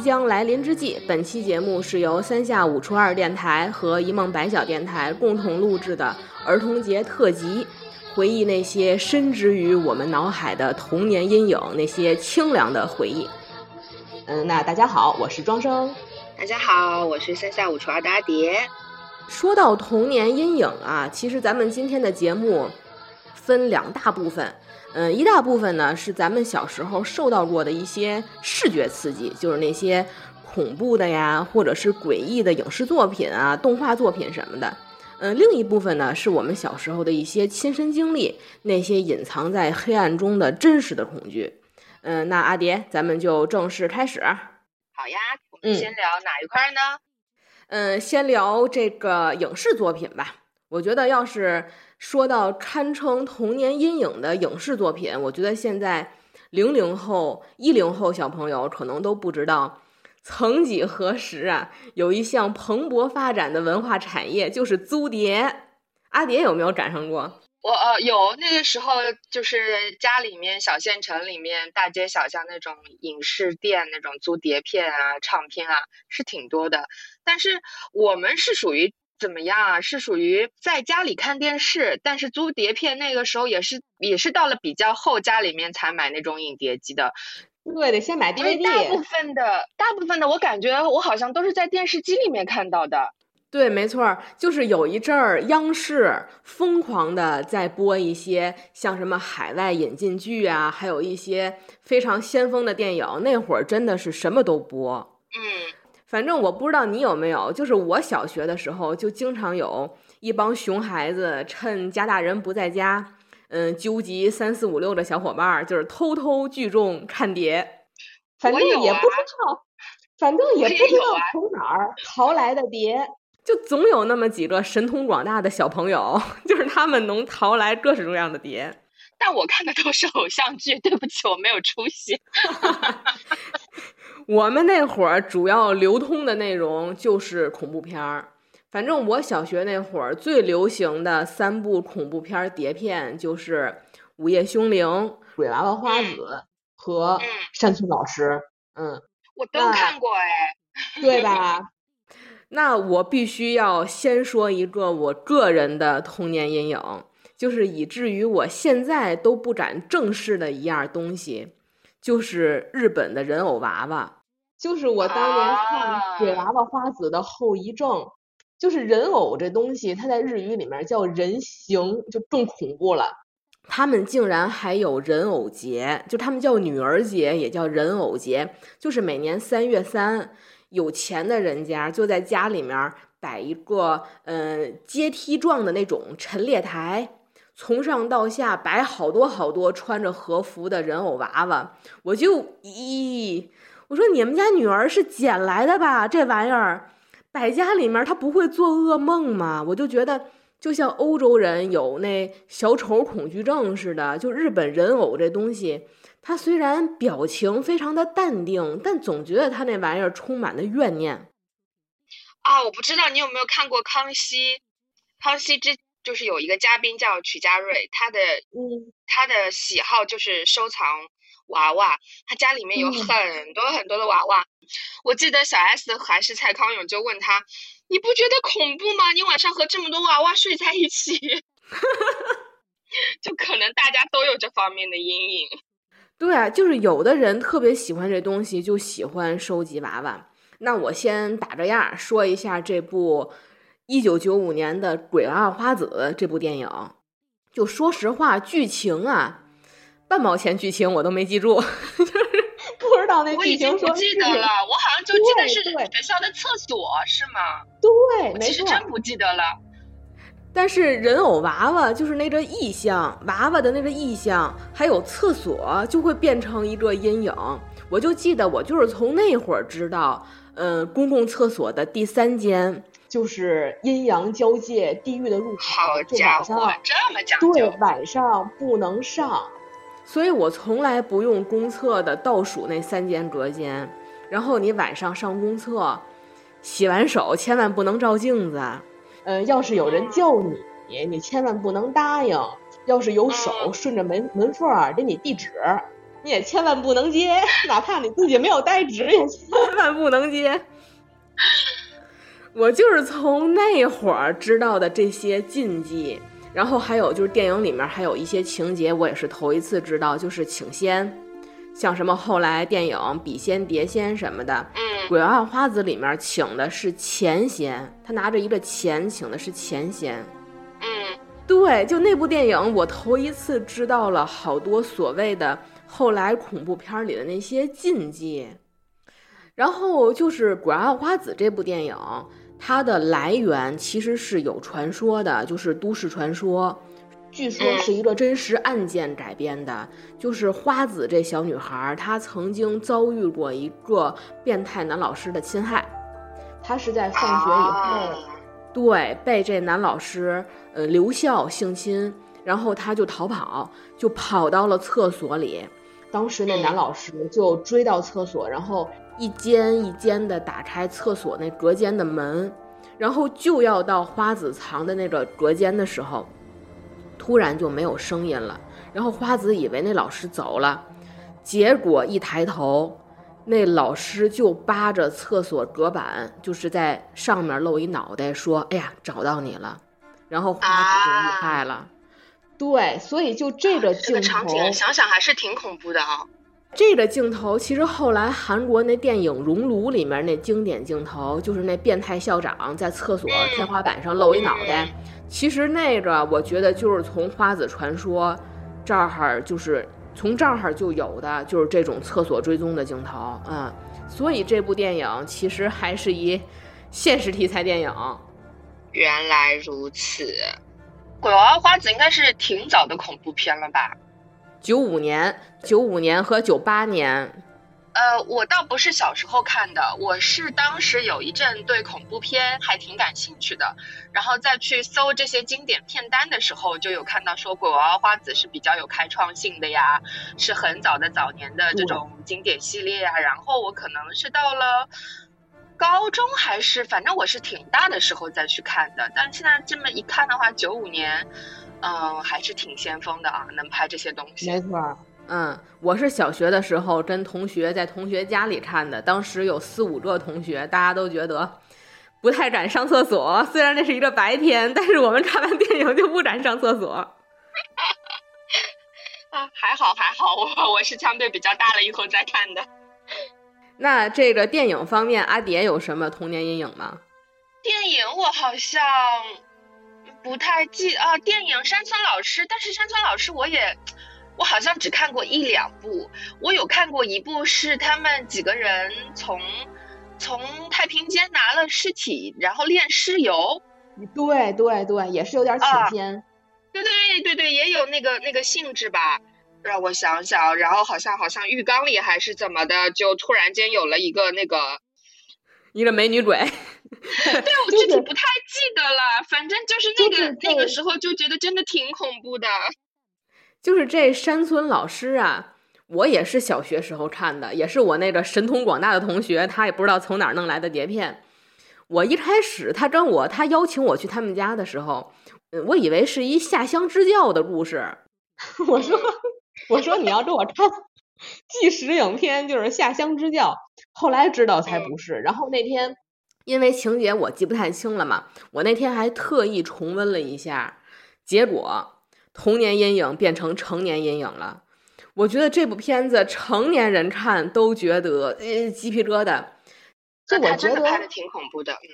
即将来临之际，本期节目是由三下五除二电台和一梦白小电台共同录制的儿童节特辑，回忆那些深植于我们脑海的童年阴影，那些清凉的回忆。嗯，那大家好，我是庄生。大家好，我是三下五除二的阿蝶。说到童年阴影啊，其实咱们今天的节目分两大部分。嗯，一大部分呢是咱们小时候受到过的一些视觉刺激，就是那些恐怖的呀，或者是诡异的影视作品啊、动画作品什么的。嗯，另一部分呢是我们小时候的一些亲身经历，那些隐藏在黑暗中的真实的恐惧。嗯，那阿蝶，咱们就正式开始。好呀，我们先聊哪一块呢？嗯，先聊这个影视作品吧。我觉得要是。说到堪称童年阴影的影视作品，我觉得现在零零后、一零后小朋友可能都不知道，曾几何时啊，有一项蓬勃发展的文化产业就是租碟。阿蝶有没有赶上过？我呃有，那个时候就是家里面小县城里面大街小巷那种影视店，那种租碟片啊、唱片啊是挺多的。但是我们是属于。怎么样啊？是属于在家里看电视，但是租碟片那个时候也是也是到了比较后，家里面才买那种影碟机的。对，得先买 DVD。大部分的，大部分的，我感觉我好像都是在电视机里面看到的。对，没错，就是有一阵儿央视疯狂的在播一些像什么海外引进剧啊，还有一些非常先锋的电影，那会儿真的是什么都播。嗯。反正我不知道你有没有，就是我小学的时候就经常有一帮熊孩子趁家大人不在家，嗯，纠集三四五六的小伙伴，就是偷偷聚众看碟。反正也不知道，反正也不知道从哪儿淘来的碟，就总有那么几个神通广大的小朋友，就是他们能淘来各式各样的碟。但我看的都是偶像剧，对不起，我没有出息。我们那会儿主要流通的内容就是恐怖片儿，反正我小学那会儿最流行的三部恐怖片碟片就是《午夜凶铃》《鬼娃娃花子》和《山村老师》。嗯，我都看过哎，对吧？那我必须要先说一个我个人的童年阴影，就是以至于我现在都不敢正视的一样东西，就是日本的人偶娃娃。就是我当年看《鬼娃娃花子》的后遗症，就是人偶这东西，它在日语里面叫人形，就更恐怖了。他们竟然还有人偶节，就他们叫女儿节，也叫人偶节。就是每年三月三，有钱的人家就在家里面摆一个，嗯，阶梯状的那种陈列台，从上到下摆好多好多穿着和服的人偶娃娃。我就咦。我说你们家女儿是捡来的吧？这玩意儿摆家里面，她不会做噩梦吗？我就觉得就像欧洲人有那小丑恐惧症似的，就日本人偶这东西，他虽然表情非常的淡定，但总觉得他那玩意儿充满了怨念。啊，我不知道你有没有看过《康熙》？康熙之就是有一个嘉宾叫曲家瑞，他的嗯，他的喜好就是收藏。娃娃，他家里面有很多很多的娃娃。我记得小 S 还是蔡康永就问他：“你不觉得恐怖吗？你晚上和这么多娃娃睡在一起 就可能大家都有这方面的阴影。”对啊，就是有的人特别喜欢这东西，就喜欢收集娃娃。那我先打个样说一下这部一九九五年的《鬼娃娃花子》这部电影。就说实话，剧情啊。半毛钱剧情我都没记住，就是 不知道那剧情说。我已经不记得了，我好像就记得是学校的厕所，是吗？对，没错。其实真不记得了。但是人偶娃娃就是那个意象，娃娃的那个意象，还有厕所就会变成一个阴影。我就记得我就是从那会儿知道，嗯，公共厕所的第三间就是阴阳交界、地狱的入口。好家伙，这么讲究。对，晚上不能上。所以我从来不用公厕的倒数那三间隔间，然后你晚上上公厕，洗完手千万不能照镜子，呃，要是有人叫你，你千万不能答应，要是有手顺着门门缝儿给你递纸，你也千万不能接，哪怕你自己没有带纸，也千万不能接。我就是从那会儿知道的这些禁忌，然后还有就是电影里面还有一些情节，我也是头一次知道，就是请仙，像什么后来电影笔仙、碟仙什么的，嗯，鬼娃娃花子里面请的是钱仙，他拿着一个钱请的是钱仙。嗯，对，就那部电影，我头一次知道了好多所谓的后来恐怖片里的那些禁忌。然后就是《鬼娃娃花子》这部电影，它的来源其实是有传说的，就是都市传说，据说是一个真实案件改编的。就是花子这小女孩，她曾经遭遇过一个变态男老师的侵害，她是在放学以后。对，被这男老师呃留校性侵，然后她就逃跑，就跑到了厕所里。当时那男老师就追到厕所，然后一间一间的打开厕所那隔间的门，然后就要到花子藏的那个隔间的时候，突然就没有声音了。然后花子以为那老师走了，结果一抬头。那老师就扒着厕所隔板，就是在上面露一脑袋，说：“哎呀，找到你了。”然后花子就遇害了。对，所以就这个镜头，场景想想还是挺恐怖的啊。这个镜头其实后来韩国那电影《熔炉》里面那经典镜头，就是那变态校长在厕所天花板上露一脑袋。其实那个我觉得就是从花子传说这儿就是。从这儿就有的就是这种厕所追踪的镜头，嗯，所以这部电影其实还是一现实题材电影。原来如此，《鬼娃娃花子》应该是挺早的恐怖片了吧？九五年、九五年和九八年。呃，我倒不是小时候看的，我是当时有一阵对恐怖片还挺感兴趣的，然后再去搜这些经典片单的时候，就有看到说《鬼娃娃花子》是比较有开创性的呀，是很早的早年的这种经典系列啊。然后我可能是到了高中还是反正我是挺大的时候再去看的，但现在这么一看的话，九五年，嗯，还是挺先锋的啊，能拍这些东西。没错。嗯，我是小学的时候跟同学在同学家里看的，当时有四五个同学，大家都觉得不太敢上厕所。虽然那是一个白天，但是我们看完电影就不敢上厕所。啊，还好还好，我我是相对比较大了以后再看的。那这个电影方面，阿蝶有什么童年阴影吗？电影我好像不太记啊，电影山村老师，但是山村老师我也。我好像只看过一两部，我有看过一部是他们几个人从从太平间拿了尸体，然后炼尸油。对对对，也是有点请仙。对对对对，也有那个那个性质吧。让我想想，然后好像好像浴缸里还是怎么的，就突然间有了一个那个一个美女鬼。对，我具体不太记得了，反正就是那个那个时候就觉得真的挺恐怖的。就是这山村老师啊，我也是小学时候看的，也是我那个神通广大的同学，他也不知道从哪儿弄来的碟片。我一开始他跟我他邀请我去他们家的时候，我以为是一下乡支教的故事。我说我说你要给我看 纪实影片，就是下乡支教。后来知道才不是。然后那天因为情节我记不太清了嘛，我那天还特意重温了一下，结果。童年阴影变成成年阴影了，我觉得这部片子成年人看都觉得呃鸡皮疙瘩。这我觉得拍的挺恐怖的，嗯，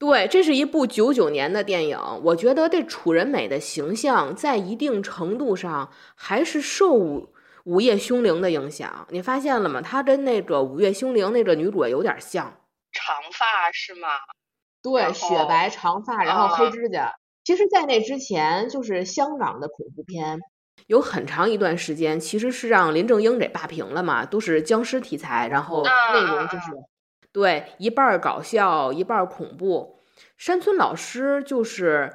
对，这是一部九九年的电影，我觉得这楚人美的形象在一定程度上还是受《午午夜凶铃》的影响。你发现了吗？她跟那个《午夜凶铃》那个女主有点像，长发是吗？对，雪白长发，然后黑指甲。其实，在那之前，就是香港的恐怖片，有很长一段时间，其实是让林正英给霸屏了嘛，都是僵尸题材，然后内容就是对一半搞笑，一半恐怖。山村老师就是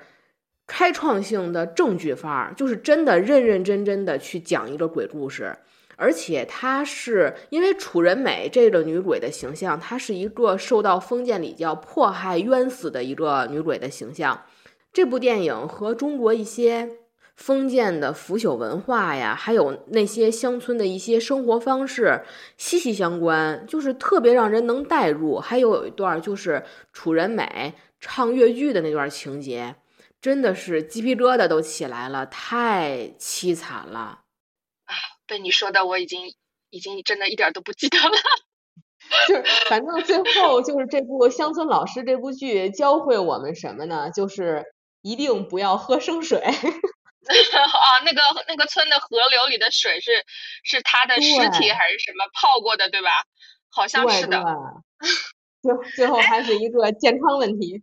开创性的正剧范儿，就是真的认认真真的去讲一个鬼故事，而且她是因为楚人美这个女鬼的形象，她是一个受到封建礼教迫害冤死的一个女鬼的形象。这部电影和中国一些封建的腐朽文化呀，还有那些乡村的一些生活方式息息相关，就是特别让人能代入。还有有一段就是楚人美唱越剧的那段情节，真的是鸡皮疙瘩都起来了，太凄惨了。啊，被你说的我已经已经真的一点都不记得了。就是反正最后就是这部《乡村老师》这部剧教会我们什么呢？就是一定不要喝生水。啊，那个那个村的河流里的水是是他的尸体还是什么泡过的，对吧？好像是的。最最后还是一个健康问题。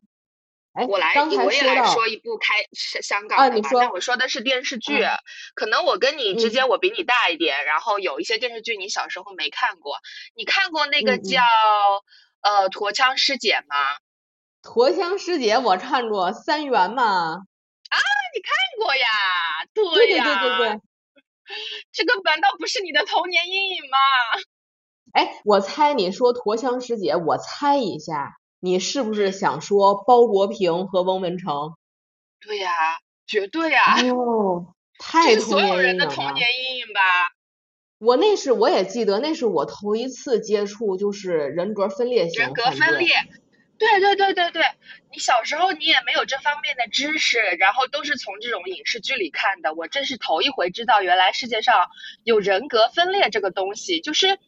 哎，我来，我也来说一部开香港的吧。但我说的是电视剧，可能我跟你之间我比你大一点，然后有一些电视剧你小时候没看过。你看过那个叫呃《驼枪师姐》吗？驼枪师姐我看过，三元嘛。啊，你看过呀？对呀，对对对对对。这个难道不是你的童年阴影吗？哎，我猜你说驼枪师姐，我猜一下。你是不是想说包国平和翁文成？对呀，绝对呀！哦，太所有人的童年阴影吧。我那是我也记得，那是我头一次接触，就是人格分裂型人格分裂。对对对对对，你小时候你也没有这方面的知识，然后都是从这种影视剧里看的。我真是头一回知道，原来世界上有人格分裂这个东西，就是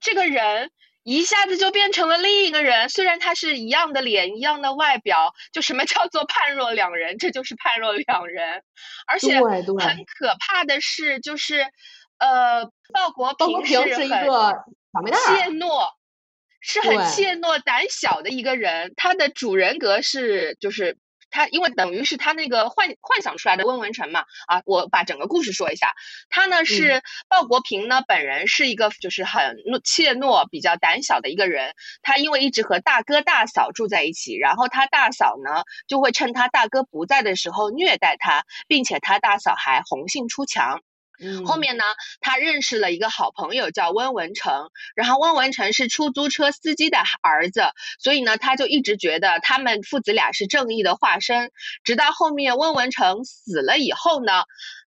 这个人。一下子就变成了另一个人，虽然他是一样的脸、一样的外表，就什么叫做判若两人？这就是判若两人。而且很可怕的是，就是呃，鲍国平是很怯懦，是很怯懦、胆小的一个人。他的主人格是就是。他因为等于是他那个幻幻想出来的温文成嘛啊，我把整个故事说一下。他呢是鲍国平呢本人是一个就是很怯懦、比较胆小的一个人。他因为一直和大哥大嫂住在一起，然后他大嫂呢就会趁他大哥不在的时候虐待他，并且他大嫂还红杏出墙。后面呢，他认识了一个好朋友叫温文成，然后温文成是出租车司机的儿子，所以呢，他就一直觉得他们父子俩是正义的化身。直到后面温文成死了以后呢，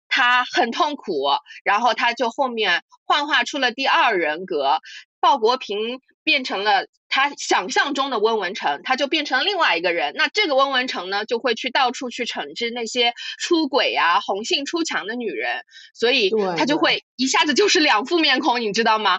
他很痛苦，然后他就后面幻化出了第二人格。鲍国平变成了他想象中的温文成，他就变成另外一个人。那这个温文成呢，就会去到处去惩治那些出轨啊、红杏出墙的女人，所以他就会一下子就是两副面孔，你知道吗？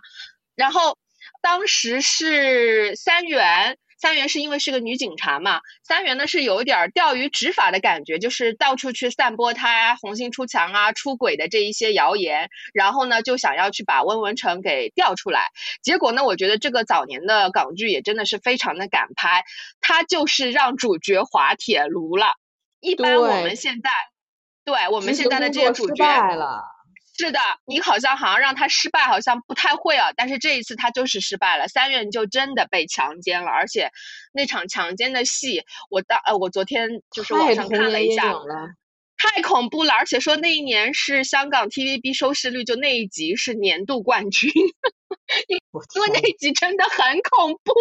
然后当时是三元。三元是因为是个女警察嘛，三元呢是有一点钓鱼执法的感觉，就是到处去散播她红杏出墙啊、出轨的这一些谣言，然后呢就想要去把温文成给调出来。结果呢，我觉得这个早年的港剧也真的是非常的敢拍，他就是让主角滑铁卢了。一般我们现在，对我们现在的这些主角。是的，你好像好像让他失败，好像不太会啊。但是这一次他就是失败了，三月就真的被强奸了，而且那场强奸的戏，我当呃我昨天就是网上看了一下，太恐怖了，而且说那一年是香港 TVB 收视率就那一集是年度冠军，因为那一集真的很恐怖。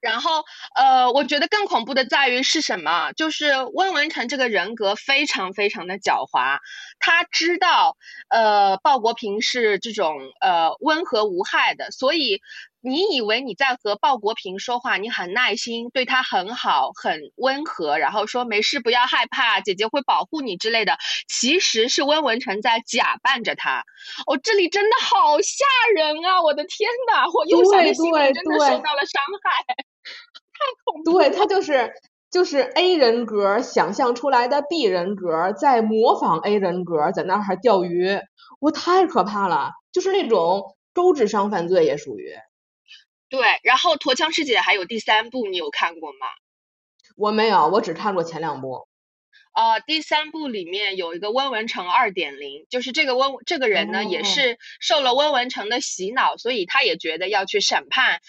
然后，呃，我觉得更恐怖的在于是什么？就是温文成这个人格非常非常的狡猾，他知道，呃，鲍国平是这种呃温和无害的，所以你以为你在和鲍国平说话，你很耐心，对他很好，很温和，然后说没事，不要害怕，姐姐会保护你之类的，其实是温文成在假扮着他。哦，这里真的好吓人啊！我的天哪，我幼小的心灵真的受到了伤害。对他就是就是 A 人格想象出来的 B 人格，在模仿 A 人格，在那儿还钓鱼，我太可怕了，就是那种高智商犯罪也属于。对，然后《驼枪师姐》还有第三部，你有看过吗？我没有，我只看过前两部。呃，第三部里面有一个温文成二点零，就是这个温这个人呢，也是受了温文成的洗脑，所以他也觉得要去审判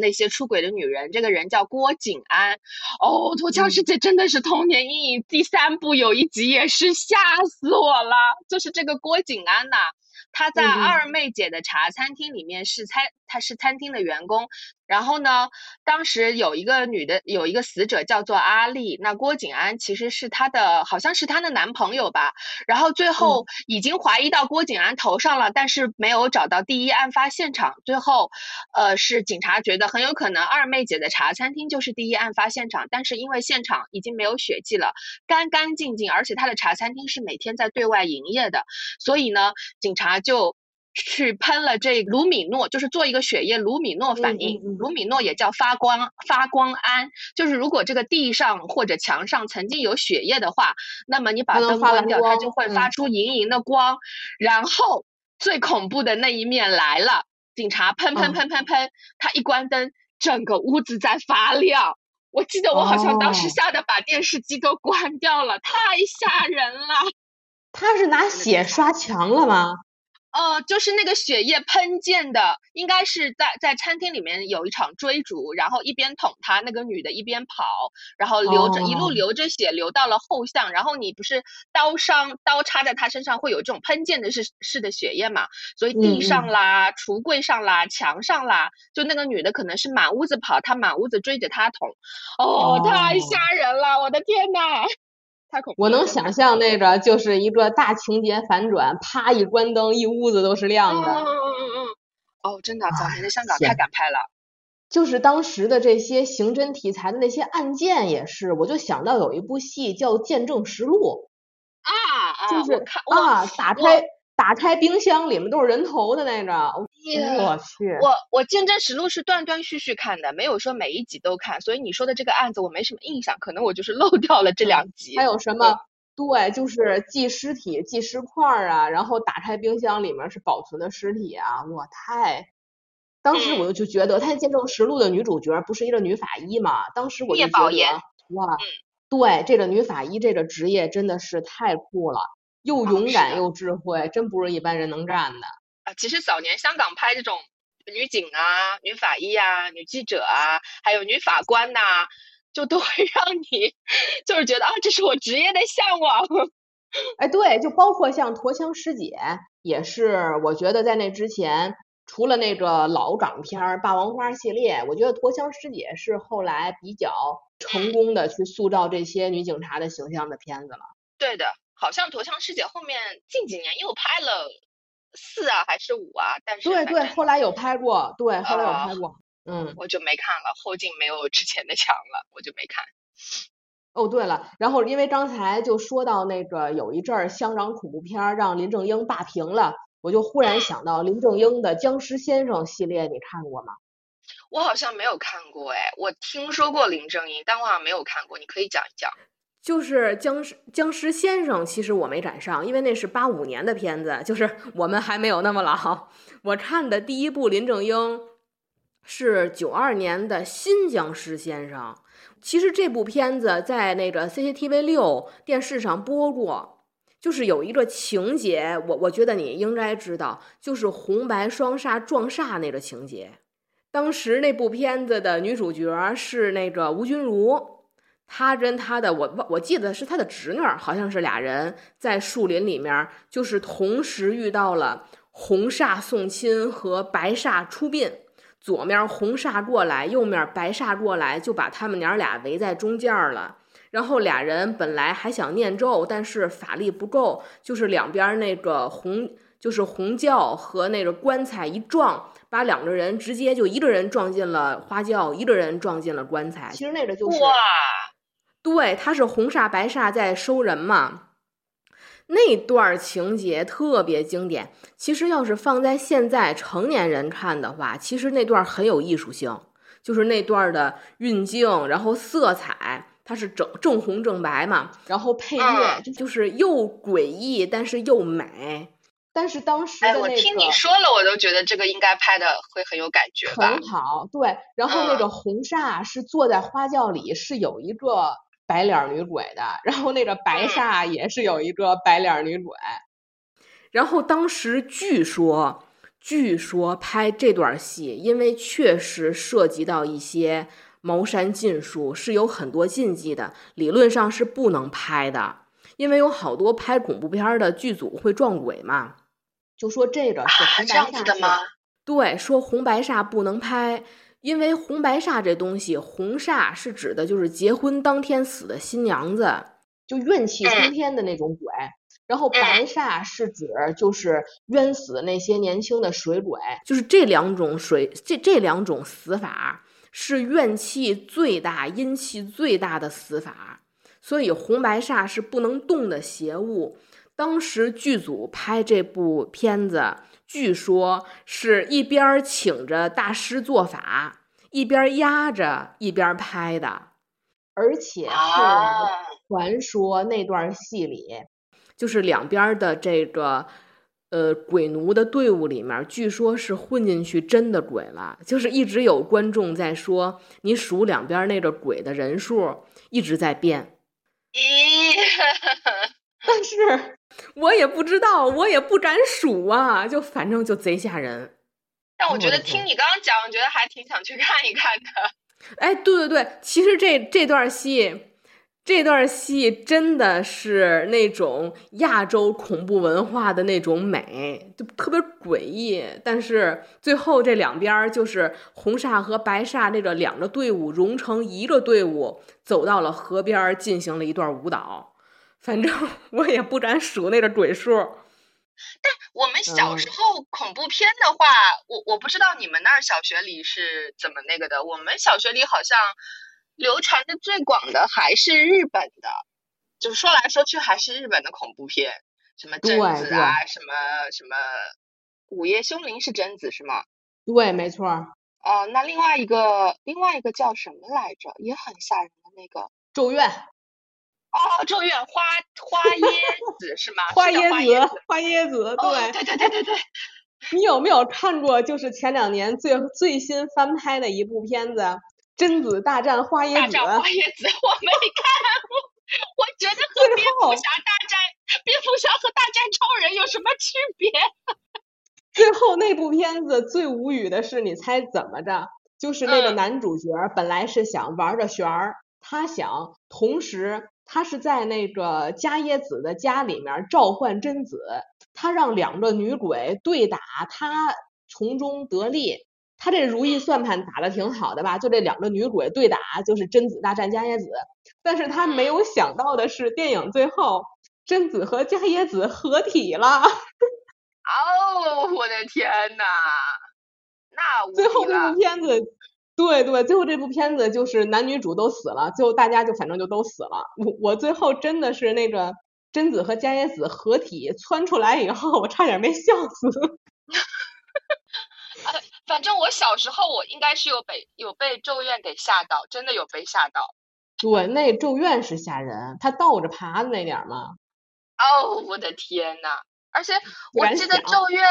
那些出轨的女人。这个人叫郭景安。哦，《脱缰世界》真的是童年阴影。第三部有一集也是吓死我了，就是这个郭景安呐，他在二妹姐的茶餐厅里面是餐，他是餐厅的员工。然后呢，当时有一个女的，有一个死者叫做阿丽。那郭景安其实是她的，好像是她的男朋友吧。然后最后已经怀疑到郭景安头上了，但是没有找到第一案发现场。最后，呃，是警察觉得很有可能二妹姐的茶餐厅就是第一案发现场，但是因为现场已经没有血迹了，干干净净，而且她的茶餐厅是每天在对外营业的，所以呢，警察就。去喷了这卢米诺，就是做一个血液卢米诺反应。卢米诺也叫发光发光胺，就是如果这个地上或者墙上曾经有血液的话，那么你把灯关掉，它就会发出莹莹的光。然后最恐怖的那一面来了，警察喷喷喷喷喷，他一关灯，整个屋子在发亮。我记得我好像当时吓得把电视机都关掉了，太吓人了。他是拿血刷墙了吗？呃，就是那个血液喷溅的，应该是在在餐厅里面有一场追逐，然后一边捅他那个女的，一边跑，然后流着一路流着血流到了后巷，然后你不是刀伤刀插在他身上会有这种喷溅的是是的血液嘛，所以地上啦、橱柜上啦、墙上啦，就那个女的可能是满屋子跑，她满屋子追着他捅，哦，太吓人了，我的天呐！太恐怖！我能想象那个就是一个大情节反转，啪一关灯，一屋子都是亮的。嗯嗯嗯嗯。哦，真的，早年的香港太敢拍了。就是当时的这些刑侦题材的那些案件也是，我就想到有一部戏叫《见证实录》。啊啊！就是啊，打开。打开冰箱，里面都是人头的那个，我去！我我见证实录是断断续续看的，没有说每一集都看，所以你说的这个案子我没什么印象，可能我就是漏掉了这两集。还有什么？对，就是寄尸体、寄尸块啊，然后打开冰箱，里面是保存的尸体啊！我太，当时我就就觉得，他见证实录的女主角不是一个女法医嘛？当时我就觉得，哇，对，这个女法医这个职业真的是太酷了。又勇敢又智慧，真不是一般人能干的啊！其实早年香港拍这种女警啊、女法医啊、女记者啊，还有女法官呐，就都会 让你就是觉得啊，这是我职业的向往。哎，对，就包括像驼枪师姐，也是我觉得在那之前，除了那个老港片《霸王花》系列，我觉得驼枪师姐是后来比较成功的去塑造这些女警察的形象的片子了。对的。好像《驼枪师姐》后面近几年又拍了四啊还是五啊？但是对对，后来有拍过，对，后来有拍过，嗯，我就没看了，后劲没有之前的强了，我就没看。哦，对了，然后因为刚才就说到那个有一阵儿香港恐怖片让林正英霸屏了，我就忽然想到林正英的《僵尸先生》系列，你看过吗？我好像没有看过，哎，我听说过林正英，但我好像没有看过，你可以讲一讲。就是僵尸僵尸先生，其实我没赶上，因为那是八五年的片子，就是 我们还没有那么老。我看的第一部林正英是九二年的新僵尸先生。其实这部片子在那个 CCTV 六电视上播过，就是有一个情节，我我觉得你应该知道，就是红白双煞撞煞那个情节。当时那部片子的女主角是那个吴君如。他跟他的我我记得是他的侄女，好像是俩人在树林里面，就是同时遇到了红煞送亲和白煞出殡，左面红煞过来，右面白煞过来，就把他们娘俩围在中间了。然后俩人本来还想念咒，但是法力不够，就是两边那个红就是红轿和那个棺材一撞，把两个人直接就一个人撞进了花轿，一个人撞进了棺材。其实那个就是哇。对，他是红煞白煞在收人嘛，那段情节特别经典。其实要是放在现在成年人看的话，其实那段很有艺术性，就是那段的运镜，然后色彩，它是正正红正白嘛，然后配乐就是又诡异，但是又美。但是当时的那个，我听你说了，我都觉得这个应该拍的会很有感觉很好，对。然后那个红煞是坐在花轿里，是有一个。白脸女鬼的，然后那个白煞也是有一个白脸女鬼，然后当时据说，据说拍这段戏，因为确实涉及到一些茅山禁术，是有很多禁忌的，理论上是不能拍的，因为有好多拍恐怖片的剧组会撞鬼嘛。就说这个是红白煞的吗？对，说红白煞不能拍，因为红白煞这东西，红煞是指的就是结婚当天死的新娘子，就怨气冲天的那种鬼。然后白煞是指就是冤死的那些年轻的水鬼，就是这两种水这这两种死法是怨气最大、阴气最大的死法，所以红白煞是不能动的邪物。当时剧组拍这部片子，据说是一边请着大师做法，一边压着一边拍的，而且传说那段戏里，就是两边的这个呃鬼奴的队伍里面，据说是混进去真的鬼了，就是一直有观众在说，你数两边那个鬼的人数一直在变。咦，但是。我也不知道，我也不敢数啊，就反正就贼吓人。但我觉得听你刚刚讲，我觉得还挺想去看一看的。哎，对对对，其实这这段戏，这段戏真的是那种亚洲恐怖文化的那种美，就特别诡异。但是最后这两边就是红煞和白煞这个两个队伍融成一个队伍，走到了河边进行了一段舞蹈。反正 我也不敢数那个鬼数，但我们小时候恐怖片的话，我我不知道你们那儿小学里是怎么那个的。我们小学里好像流传的最广的还是日本的，就是说来说去还是日本的恐怖片，什么贞子啊，什么什么午夜凶铃是贞子是吗？对，没错。哦，那另外一个另外一个叫什么来着？也很吓人的那个咒怨。哦，咒怨花花 椰子是吗？花椰子，花椰子，对，对对对对对。你有没有看过？就是前两年最最新翻拍的一部片子《贞子大战花椰子》。大战花椰子，我没看过。我觉得和蝙蝠侠大战蝙蝠侠和大战超人有什么区别？最后那部片子最无语的是，你猜怎么着？就是那个男主角本来是想玩着旋儿，他想同时。他是在那个伽椰子的家里面召唤贞子，他让两个女鬼对打，他从中得利。他这如意算盘打的挺好的吧？就这两个女鬼对打，就是贞子大战伽椰子。但是他没有想到的是，电影最后贞子和伽椰子合体了。哦，我的天呐，那 最后这部片子。对对，最后这部片子就是男女主都死了，最后大家就反正就都死了。我我最后真的是那个贞子和伽椰子合体窜出来以后，我差点没笑死。呃，反正我小时候我应该是有被有被咒怨给吓到，真的有被吓到。对，那咒怨是吓人，他倒着爬的那点嘛。哦，我的天呐，而且我记得咒怨。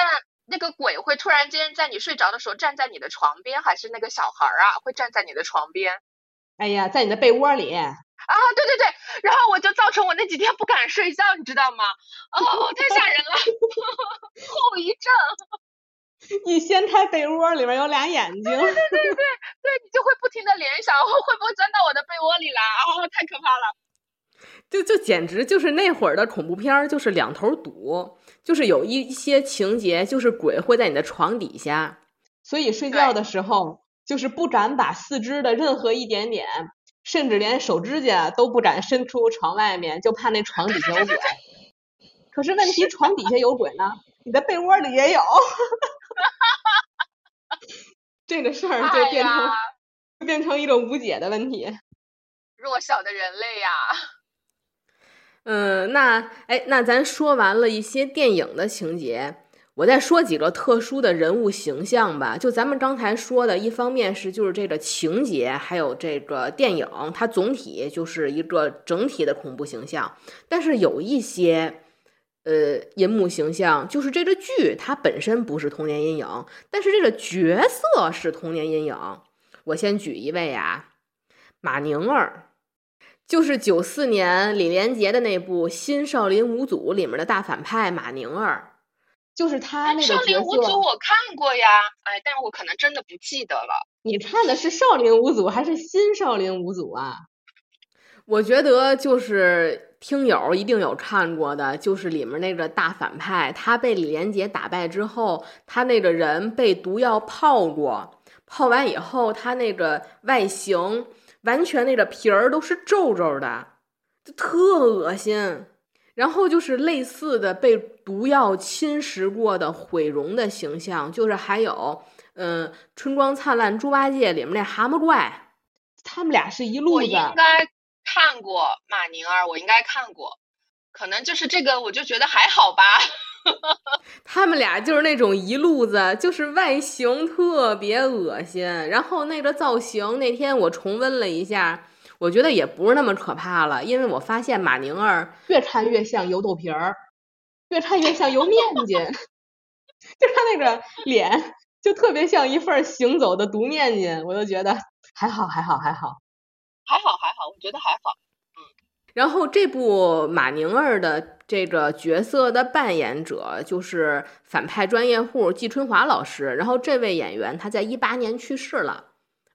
那个鬼会突然间在你睡着的时候站在你的床边，还是那个小孩儿啊会站在你的床边？哎呀，在你的被窝里啊！对对对，然后我就造成我那几天不敢睡觉，你知道吗？哦，太吓人了，后遗症。你掀开被窝，里面有俩眼睛。对对对对对，你就会不停的联想，会不会钻到我的被窝里来？哦，太可怕了。就就简直就是那会儿的恐怖片儿，就是两头堵。就是有一些情节，就是鬼会在你的床底下，所以睡觉的时候就是不敢把四肢的任何一点点，甚至连手指甲都不敢伸出床外面，就怕那床底下有鬼。可是问题，床底下有鬼呢，你的被窝里也有，这个事儿就变成变成一种无解的问题。弱小的人类呀。嗯，那哎，那咱说完了一些电影的情节，我再说几个特殊的人物形象吧。就咱们刚才说的，一方面是就是这个情节，还有这个电影，它总体就是一个整体的恐怖形象。但是有一些呃银幕形象，就是这个剧它本身不是童年阴影，但是这个角色是童年阴影。我先举一位啊，马宁儿。就是九四年李连杰的那部《新少林五祖》里面的大反派马宁儿，就是他那个少林五祖我看过呀，哎，但是我可能真的不记得了。你看的是少林五祖还是新少林五祖啊？我觉得就是听友一定有看过的，就是里面那个大反派，他被李连杰打败之后，他那个人被毒药泡过，泡完以后，他那个外形完全那个皮儿都是皱皱的，就特恶心。然后就是类似的被毒药侵蚀过的毁容的形象，就是还有，嗯，《春光灿烂猪八戒》里面那蛤蟆怪，他们俩是一路的。我应该看过马宁儿，我应该看过，可能就是这个，我就觉得还好吧。他们俩就是那种一路子，就是外形特别恶心，然后那个造型，那天我重温了一下。我觉得也不是那么可怕了，因为我发现马宁儿越看越像油豆皮儿，越看越像油面筋，就他那个脸就特别像一份行走的毒面筋，我就觉得还好还好还好，还好还好，我觉得还好。嗯，然后这部马宁儿的这个角色的扮演者就是反派专业户季春华老师，然后这位演员他在一八年去世了。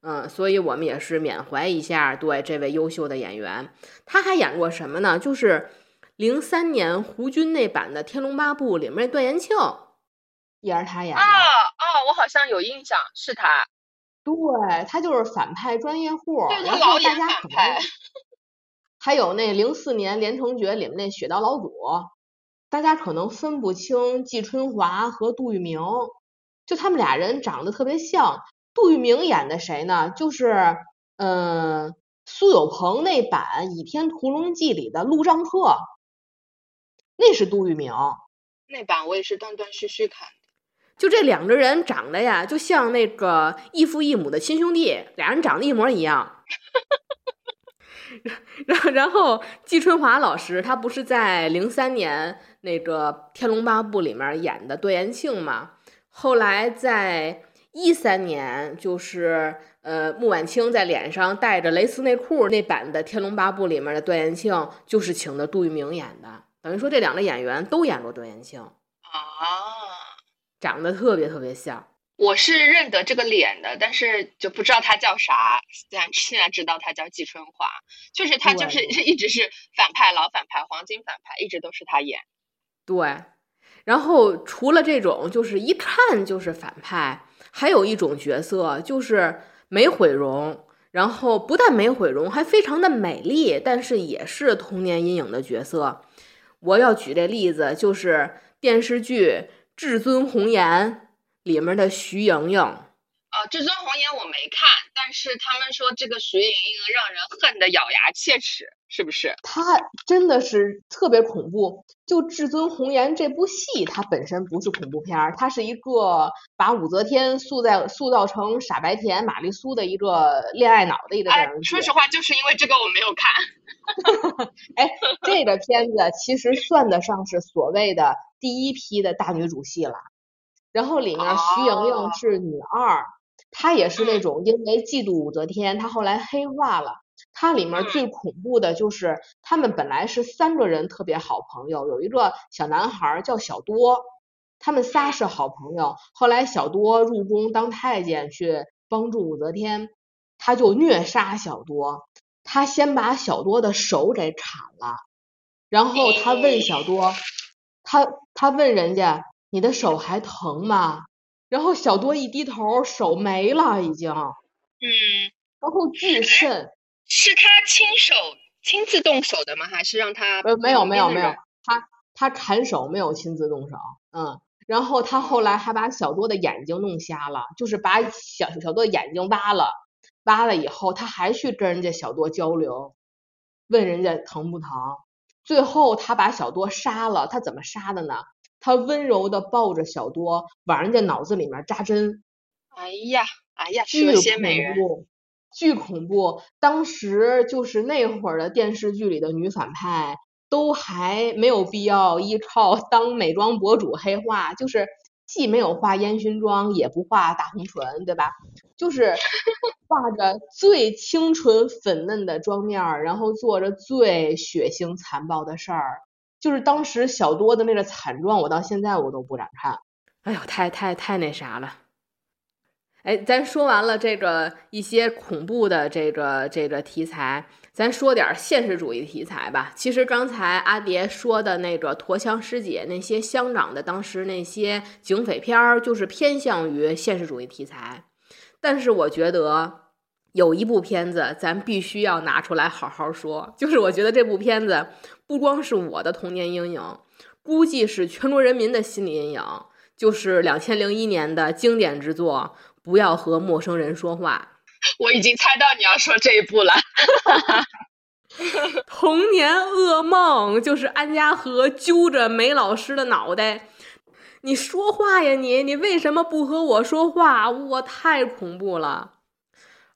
嗯，所以我们也是缅怀一下对这位优秀的演员。他还演过什么呢？就是零三年胡军那版的《天龙八部》里面那段延庆，也是他演的。哦哦，我好像有印象，是他。对他就是反派专业户。对，他老演反派。还有那零四年《连城诀》里面那雪道老祖，大家可能分不清季春华和杜聿明，就他们俩人长得特别像。杜聿明演的谁呢？就是，嗯，苏有朋那版《倚天屠龙记》里的陆丈鹤，那是杜聿明。那版我也是断断续续看的。就这两个人长得呀，就像那个异父异母的亲兄弟，俩人长得一模一样。然后，然后季春华老师他不是在零三年那个《天龙八部》里面演的段延庆嘛？后来在。一三年就是呃，穆婉清在脸上带着蕾丝内裤那版的《天龙八部》里面的段延庆，就是请的杜聿明演的。等于说这两个演员都演过段延庆啊，长得特别特别像。我是认得这个脸的，但是就不知道他叫啥。现在现在知道他叫季春华，就是他就是 一直是反派，老反派，黄金反派，一直都是他演。对，然后除了这种，就是一看就是反派。还有一种角色就是没毁容，然后不但没毁容，还非常的美丽，但是也是童年阴影的角色。我要举这例子，就是电视剧《至尊红颜》里面的徐莹莹。啊，至尊红颜我没看，但是他们说这个徐莹莹让人恨得咬牙切齿，是不是？她真的是特别恐怖。就《至尊红颜》这部戏，它本身不是恐怖片儿，它是一个把武则天塑在塑造成傻白甜玛丽苏的一个恋爱脑的一个电视剧。说实话，就是因为这个我没有看。哎，这个片子其实算得上是所谓的第一批的大女主戏了。然后里面徐莹莹是女二。她也是那种因为嫉妒武则天，她后来黑化了。她里面最恐怖的就是他们本来是三个人特别好朋友，有一个小男孩叫小多，他们仨是好朋友。后来小多入宫当太监去帮助武则天，他就虐杀小多。他先把小多的手给砍了，然后他问小多，他他问人家你的手还疼吗？然后小多一低头，手没了，已经。嗯。然后巨肾。是他亲手亲自动手的吗？还是让他？呃，没有没有没有，他他砍手没有亲自动手。嗯。然后他后来还把小多的眼睛弄瞎了，就是把小小多眼睛挖了，挖了以后他还去跟人家小多交流，问人家疼不疼。最后他把小多杀了，他怎么杀的呢？他温柔的抱着小多，往人家脑子里面扎针。哎呀，哎呀，巨恐怖，巨恐怖！当时就是那会儿的电视剧里的女反派，都还没有必要依靠当美妆博主黑化，就是既没有画烟熏妆，也不画大红唇，对吧？就是 画着最清纯粉嫩的妆面，然后做着最血腥残暴的事儿。就是当时小多的那个惨状，我到现在我都不敢看。哎呦，太太太那啥了！哎，咱说完了这个一些恐怖的这个这个题材，咱说点现实主义题材吧。其实刚才阿蝶说的那个驼枪师姐那些香港的当时那些警匪片儿，就是偏向于现实主义题材。但是我觉得有一部片子咱必须要拿出来好好说，就是我觉得这部片子不光是我的童年阴影，估计是全国人民的心理阴影，就是两千零一年的经典之作《不要和陌生人说话》。我已经猜到你要说这一部了，童年噩梦就是安家和揪着梅老师的脑袋，你说话呀你，你为什么不和我说话？我太恐怖了，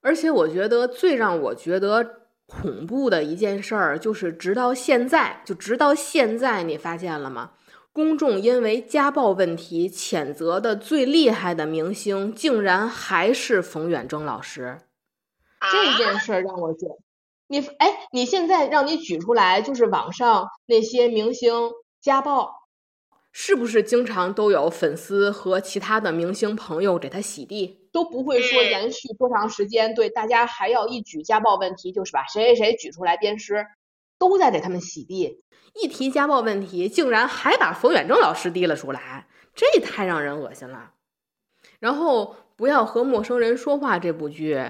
而且我觉得最让我觉得恐怖的一件事儿，就是直到现在，就直到现在，你发现了吗？公众因为家暴问题谴责的最厉害的明星，竟然还是冯远征老师。这件事儿让我觉，你哎，你现在让你举出来，就是网上那些明星家暴，是不是经常都有粉丝和其他的明星朋友给他洗地，都不会说延续多长时间？对，大家还要一举家暴问题，就是把谁谁谁举出来鞭尸，都在给他们洗地。一提家暴问题，竟然还把冯远征老师提了出来，这太让人恶心了。然后不要和陌生人说话这部剧，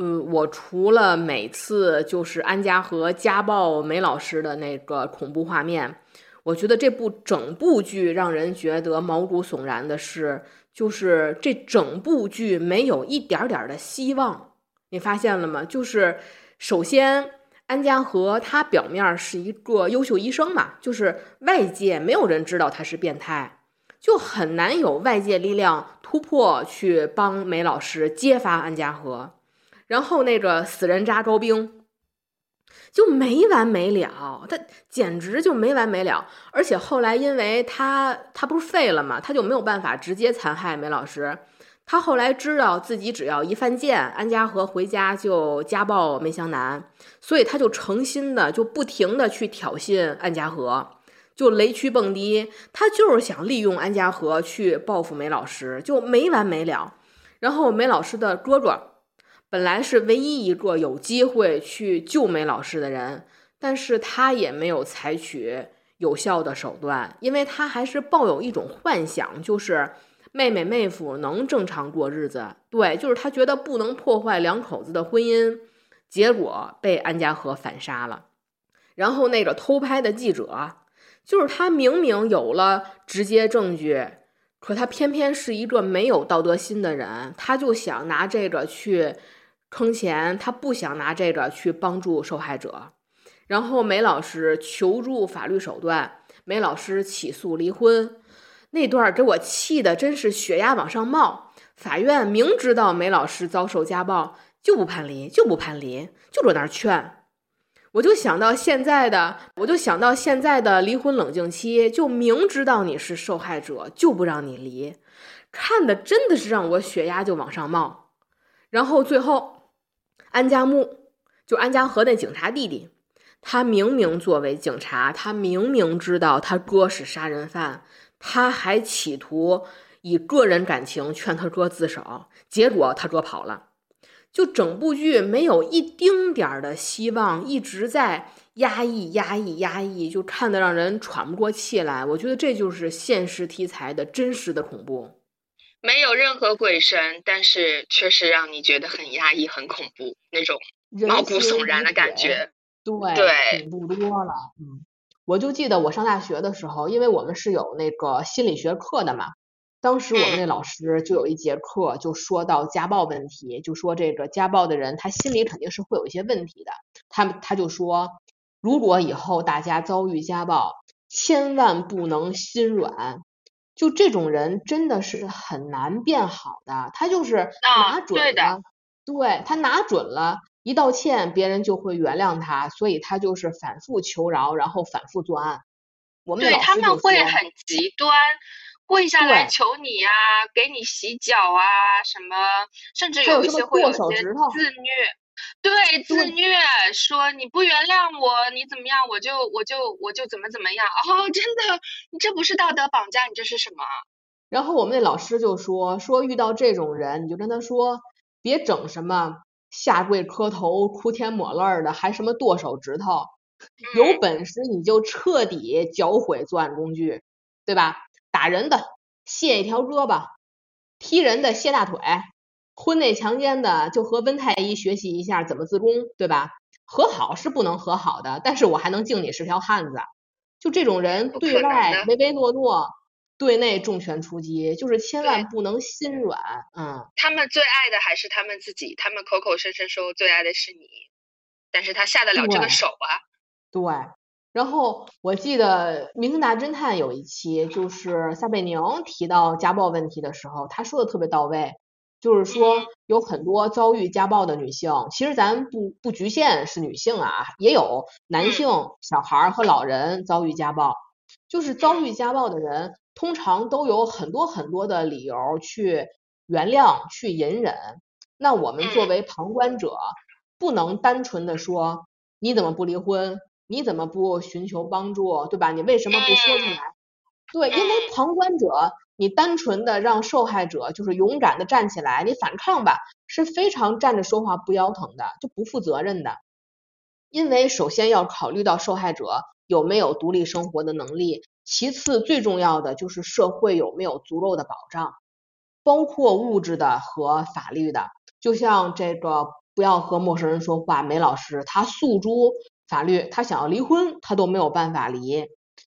嗯，我除了每次就是安家和家暴梅老师的那个恐怖画面，我觉得这部整部剧让人觉得毛骨悚然的是，就是这整部剧没有一点点的希望。你发现了吗？就是首先。安家和他表面是一个优秀医生嘛，就是外界没有人知道他是变态，就很难有外界力量突破去帮梅老师揭发安家和。然后那个死人渣高兵就没完没了，他简直就没完没了。而且后来因为他他不是废了嘛，他就没有办法直接残害梅老师。他后来知道自己只要一犯贱，安家和回家就家暴梅湘南，所以他就诚心的就不停的去挑衅安家和，就雷区蹦迪，他就是想利用安家和去报复梅老师，就没完没了。然后梅老师的哥哥本来是唯一一个有机会去救梅老师的人，但是他也没有采取有效的手段，因为他还是抱有一种幻想，就是。妹妹妹夫能正常过日子，对，就是他觉得不能破坏两口子的婚姻，结果被安家和反杀了。然后那个偷拍的记者，就是他明明有了直接证据，可他偏偏是一个没有道德心的人，他就想拿这个去坑钱，他不想拿这个去帮助受害者。然后梅老师求助法律手段，梅老师起诉离婚。那段给我气的真是血压往上冒。法院明知道梅老师遭受家暴，就不判离，就不判离，就搁那儿劝。我就想到现在的，我就想到现在的离婚冷静期，就明知道你是受害者，就不让你离。看的真的是让我血压就往上冒。然后最后，安家木就安家和那警察弟弟，他明明作为警察，他明明知道他哥是杀人犯。他还企图以个人感情劝他哥自首，结果他哥跑了。就整部剧没有一丁点儿的希望，一直在压抑、压抑、压抑，就看得让人喘不过气来。我觉得这就是现实题材的真实的恐怖。没有任何鬼神，但是确实让你觉得很压抑、很恐怖，那种毛骨悚然的感觉。对，对，恐怖多了。嗯。我就记得我上大学的时候，因为我们是有那个心理学课的嘛，当时我们那老师就有一节课就说到家暴问题，就说这个家暴的人他心里肯定是会有一些问题的，他他就说，如果以后大家遭遇家暴，千万不能心软，就这种人真的是很难变好的，他就是拿准了，对他拿准了。一道歉，别人就会原谅他，所以他就是反复求饶，然后反复作案。我们对他们会很极端，跪下来求你呀，给你洗脚啊，什么，甚至有一些会有些自虐，对自虐，说你不原谅我，你怎么样，我就我就我就怎么怎么样。哦，真的，你这不是道德绑架，你这是什么？然后我们那老师就说说遇到这种人，你就跟他说，别整什么。下跪磕头、哭天抹泪的，还什么剁手指头。有本事你就彻底搅毁作案工具，对吧？打人的卸一条胳膊，踢人的卸大腿，婚内强奸的就和温太医学习一下怎么自宫，对吧？和好是不能和好的，但是我还能敬你是条汉子。就这种人，对外唯唯诺诺，对内重拳出击，就是千万不能心软。嗯，他们最爱的还是他们自己，他们口口声声说最爱的是你，但是他下得了这个手啊？对。然后我记得《明星大侦探》有一期，就是撒贝宁提到家暴问题的时候，他说的特别到位，就是说有很多遭遇家暴的女性，其实咱不不局限是女性啊，也有男性、小孩和老人遭遇家暴。就是遭遇家暴的人，通常都有很多很多的理由去原谅、去隐忍。那我们作为旁观者，不能单纯的说你怎么不离婚？你怎么不寻求帮助，对吧？你为什么不说出来？对，因为旁观者，你单纯的让受害者就是勇敢的站起来，你反抗吧，是非常站着说话不腰疼的，就不负责任的。因为首先要考虑到受害者有没有独立生活的能力，其次最重要的就是社会有没有足够的保障，包括物质的和法律的。就像这个不要和陌生人说话，梅老师他诉诸。法律，他想要离婚，他都没有办法离，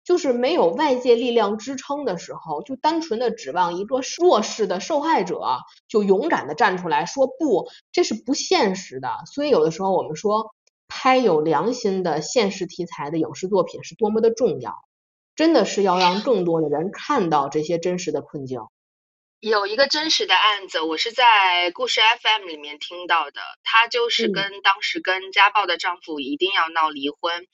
就是没有外界力量支撑的时候，就单纯的指望一个弱势的受害者就勇敢的站出来说不，这是不现实的。所以有的时候我们说，拍有良心的现实题材的影视作品是多么的重要，真的是要让更多的人看到这些真实的困境。有一个真实的案子，我是在故事 FM 里面听到的。她就是跟当时跟家暴的丈夫一定要闹离婚，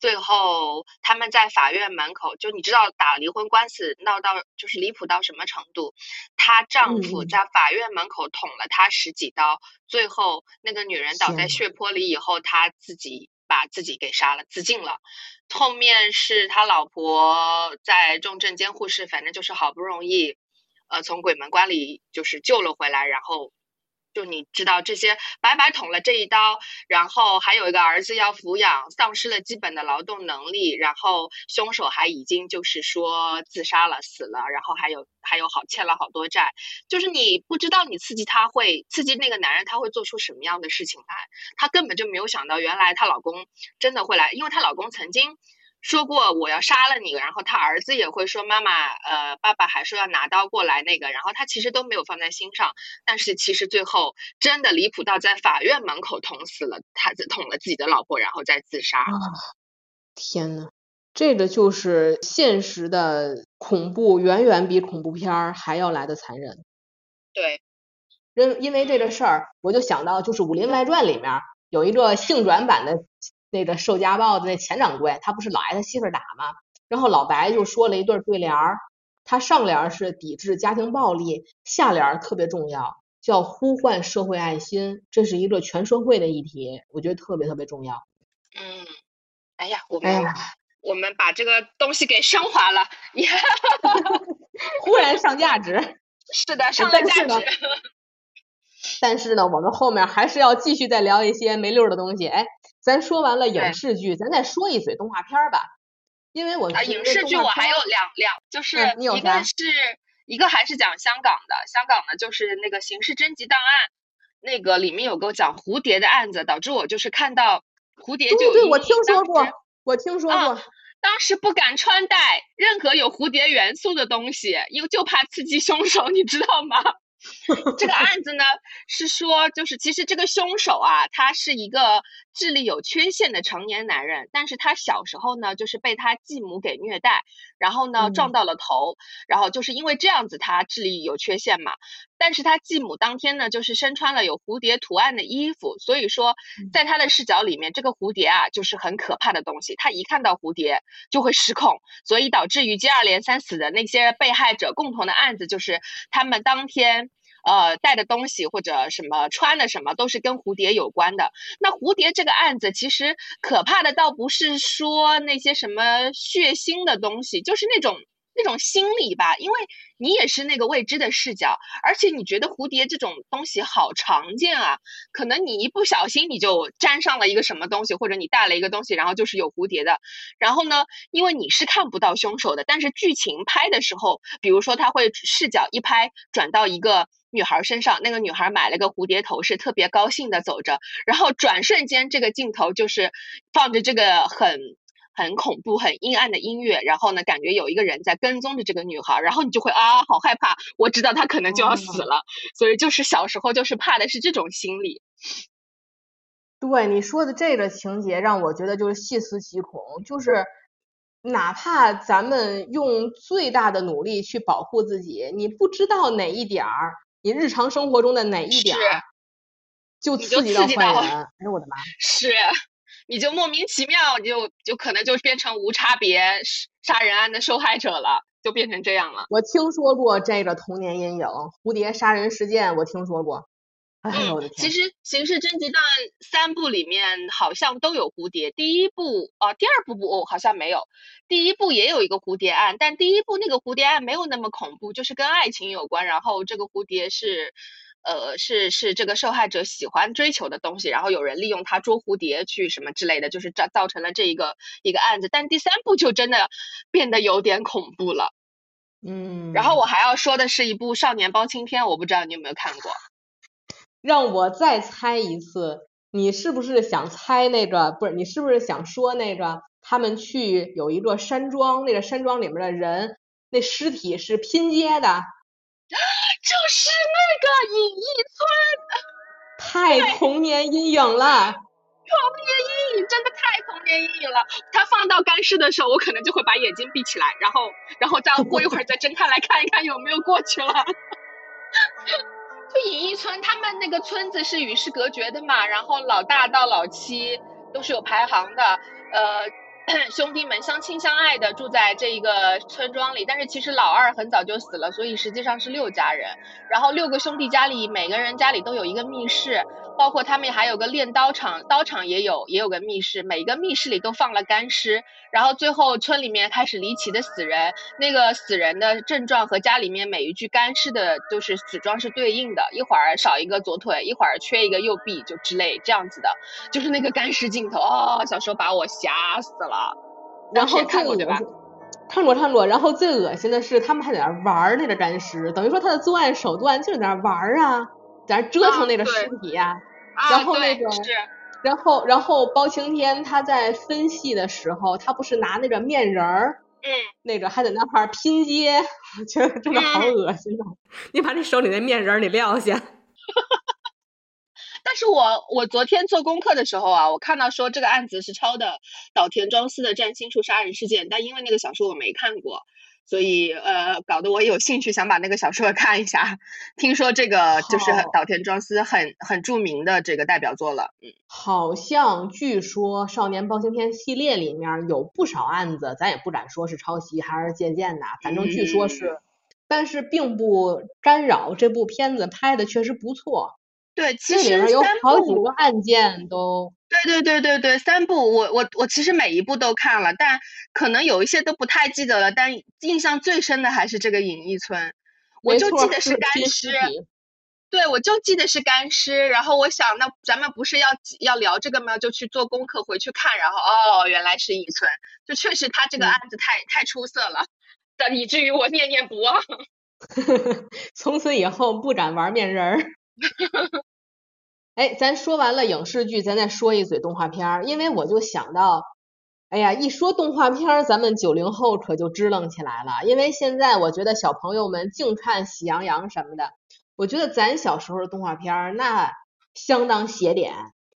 最后他们在法院门口，就你知道打离婚官司闹到就是离谱到什么程度？她丈夫在法院门口捅了她十几刀，最后那个女人倒在血泊里以后，她自己把自己给杀了，自尽了。后面是他老婆在重症监护室，反正就是好不容易。呃，从鬼门关里就是救了回来，然后就你知道这些白白捅了这一刀，然后还有一个儿子要抚养，丧失了基本的劳动能力，然后凶手还已经就是说自杀了，死了，然后还有还有好欠了好多债，就是你不知道你刺激他会刺激那个男人他会做出什么样的事情来，她根本就没有想到原来她老公真的会来，因为她老公曾经。说过我要杀了你，然后他儿子也会说妈妈，呃，爸爸还说要拿刀过来那个，然后他其实都没有放在心上，但是其实最后真的离谱到在法院门口捅死了他，捅了自己的老婆，然后再自杀。天呐，这个就是现实的恐怖，远远比恐怖片儿还要来的残忍。对，因因为这个事儿，我就想到就是《武林外传》里面有一个性转版的。那个受家暴的那钱掌柜，他不是老挨他媳妇打吗？然后老白就说了一对对联儿，他上联是抵制家庭暴力，下联特别重要，叫呼唤社会爱心，这是一个全社会的议题，我觉得特别特别重要。嗯，哎呀，我们我们把这个东西给升华了，忽然上价值。是的，上了价值。但是呢，我们后面还是要继续再聊一些没溜的东西，哎。咱说完了影视剧，咱再说一嘴动画片吧，因为我影视剧我还有两两，就是一个是一个还是讲香港的，香港的就是那个《刑事侦缉档案》，那个里面有个讲蝴蝶的案子，导致我就是看到蝴蝶就对对，我听说过，我听说过，当时不敢穿戴任何有蝴蝶元素的东西，因为就怕刺激凶手，你知道吗？这个案子呢，是说就是其实这个凶手啊，他是一个智力有缺陷的成年男人，但是他小时候呢，就是被他继母给虐待，然后呢撞到了头，然后就是因为这样子他智力有缺陷嘛，但是他继母当天呢就是身穿了有蝴蝶图案的衣服，所以说在他的视角里面，这个蝴蝶啊就是很可怕的东西，他一看到蝴蝶就会失控，所以导致于接二连三死的那些被害者共同的案子就是他们当天。呃，带的东西或者什么穿的什么都是跟蝴蝶有关的。那蝴蝶这个案子其实可怕的倒不是说那些什么血腥的东西，就是那种那种心理吧，因为你也是那个未知的视角，而且你觉得蝴蝶这种东西好常见啊，可能你一不小心你就沾上了一个什么东西，或者你带了一个东西，然后就是有蝴蝶的。然后呢，因为你是看不到凶手的，但是剧情拍的时候，比如说他会视角一拍转到一个女孩身上，那个女孩买了个蝴蝶头饰，特别高兴的走着，然后转瞬间这个镜头就是放着这个很。很恐怖、很阴暗的音乐，然后呢，感觉有一个人在跟踪着这个女孩，然后你就会啊，好害怕！我知道她可能就要死了，所以就是小时候就是怕的是这种心理。对你说的这个情节，让我觉得就是细思极恐，就是哪怕咱们用最大的努力去保护自己，你不知道哪一点儿，你日常生活中的哪一点儿，就刺激到坏人。哎呦我的妈！是。你就莫名其妙你就就可能就变成无差别杀人案的受害者了，就变成这样了。我听说过这个童年阴影，蝴蝶杀人事件，我听说过。哎呦我的天！其实《刑事侦缉档》三部里面好像都有蝴蝶，第一部啊，第二部不哦好像没有，第一部也有一个蝴蝶案，但第一部那个蝴蝶案没有那么恐怖，就是跟爱情有关，然后这个蝴蝶是。呃，是是这个受害者喜欢追求的东西，然后有人利用它捉蝴蝶去什么之类的，就是造造成了这一个一个案子。但第三部就真的变得有点恐怖了，嗯。然后我还要说的是一部少年包青天，我不知道你有没有看过。让我再猜一次，你是不是想猜那个？不是，你是不是想说那个？他们去有一个山庄，那个山庄里面的人，那尸体是拼接的。就是那个隐逸村，太 童年阴影了。童年阴影真的太童年阴影了。他放到干尸的时候，我可能就会把眼睛闭起来，然后，然后再 过一会儿再睁开来看一看有没有过去了。就隐逸村，他们那个村子是与世隔绝的嘛，然后老大到老七都是有排行的，呃。兄弟们相亲相爱的住在这一个村庄里，但是其实老二很早就死了，所以实际上是六家人。然后六个兄弟家里每个人家里都有一个密室，包括他们还有个练刀场，刀场也有也有个密室，每个密室里都放了干尸。然后最后村里面开始离奇的死人，那个死人的症状和家里面每一具干尸的就是死状是对应的，一会儿少一个左腿，一会儿缺一个右臂，就之类这样子的，就是那个干尸镜头哦，小时候把我吓死了。然后看过对吧？看过看过。然后最恶心的是，他们还在那玩那个干尸，等于说他的作案手段就是在那玩啊，在那折腾那个尸体呀。然后那个，然后然后包青天他在分析的时候，他不是拿那个面人儿，嗯，那个还在那块拼接，我 觉得真的好恶心啊！你把你手里那面人儿你撂下。但是我我昨天做功课的时候啊，我看到说这个案子是抄的岛田庄司的《占星术杀人事件》，但因为那个小说我没看过，所以呃，搞得我有兴趣想把那个小说 看一下。听说这个就是岛田庄司很很著名的这个代表作了。嗯，好像据说《少年包青天》系列里面有不少案子，咱也不敢说是抄袭还是借鉴的，反正据说是，但是并不干扰这部片子拍的确实不错。对，其实有好几个案件都。对对对对对，三部我我我其实每一部都看了，但可能有一些都不太记得了。但印象最深的还是这个隐逸村，我就记得是干尸。对，我就记得是干尸。然后我想，那咱们不是要要聊这个吗？就去做功课回去看，然后哦，原来是隐村，就确实他这个案子太太出色了，的以至于我念念不忘。从此以后不敢玩面人儿。哎，咱说完了影视剧，咱再说一嘴动画片儿，因为我就想到，哎呀，一说动画片儿，咱们九零后可就支棱起来了。因为现在我觉得小朋友们净看喜羊羊什么的，我觉得咱小时候的动画片儿那相当写点，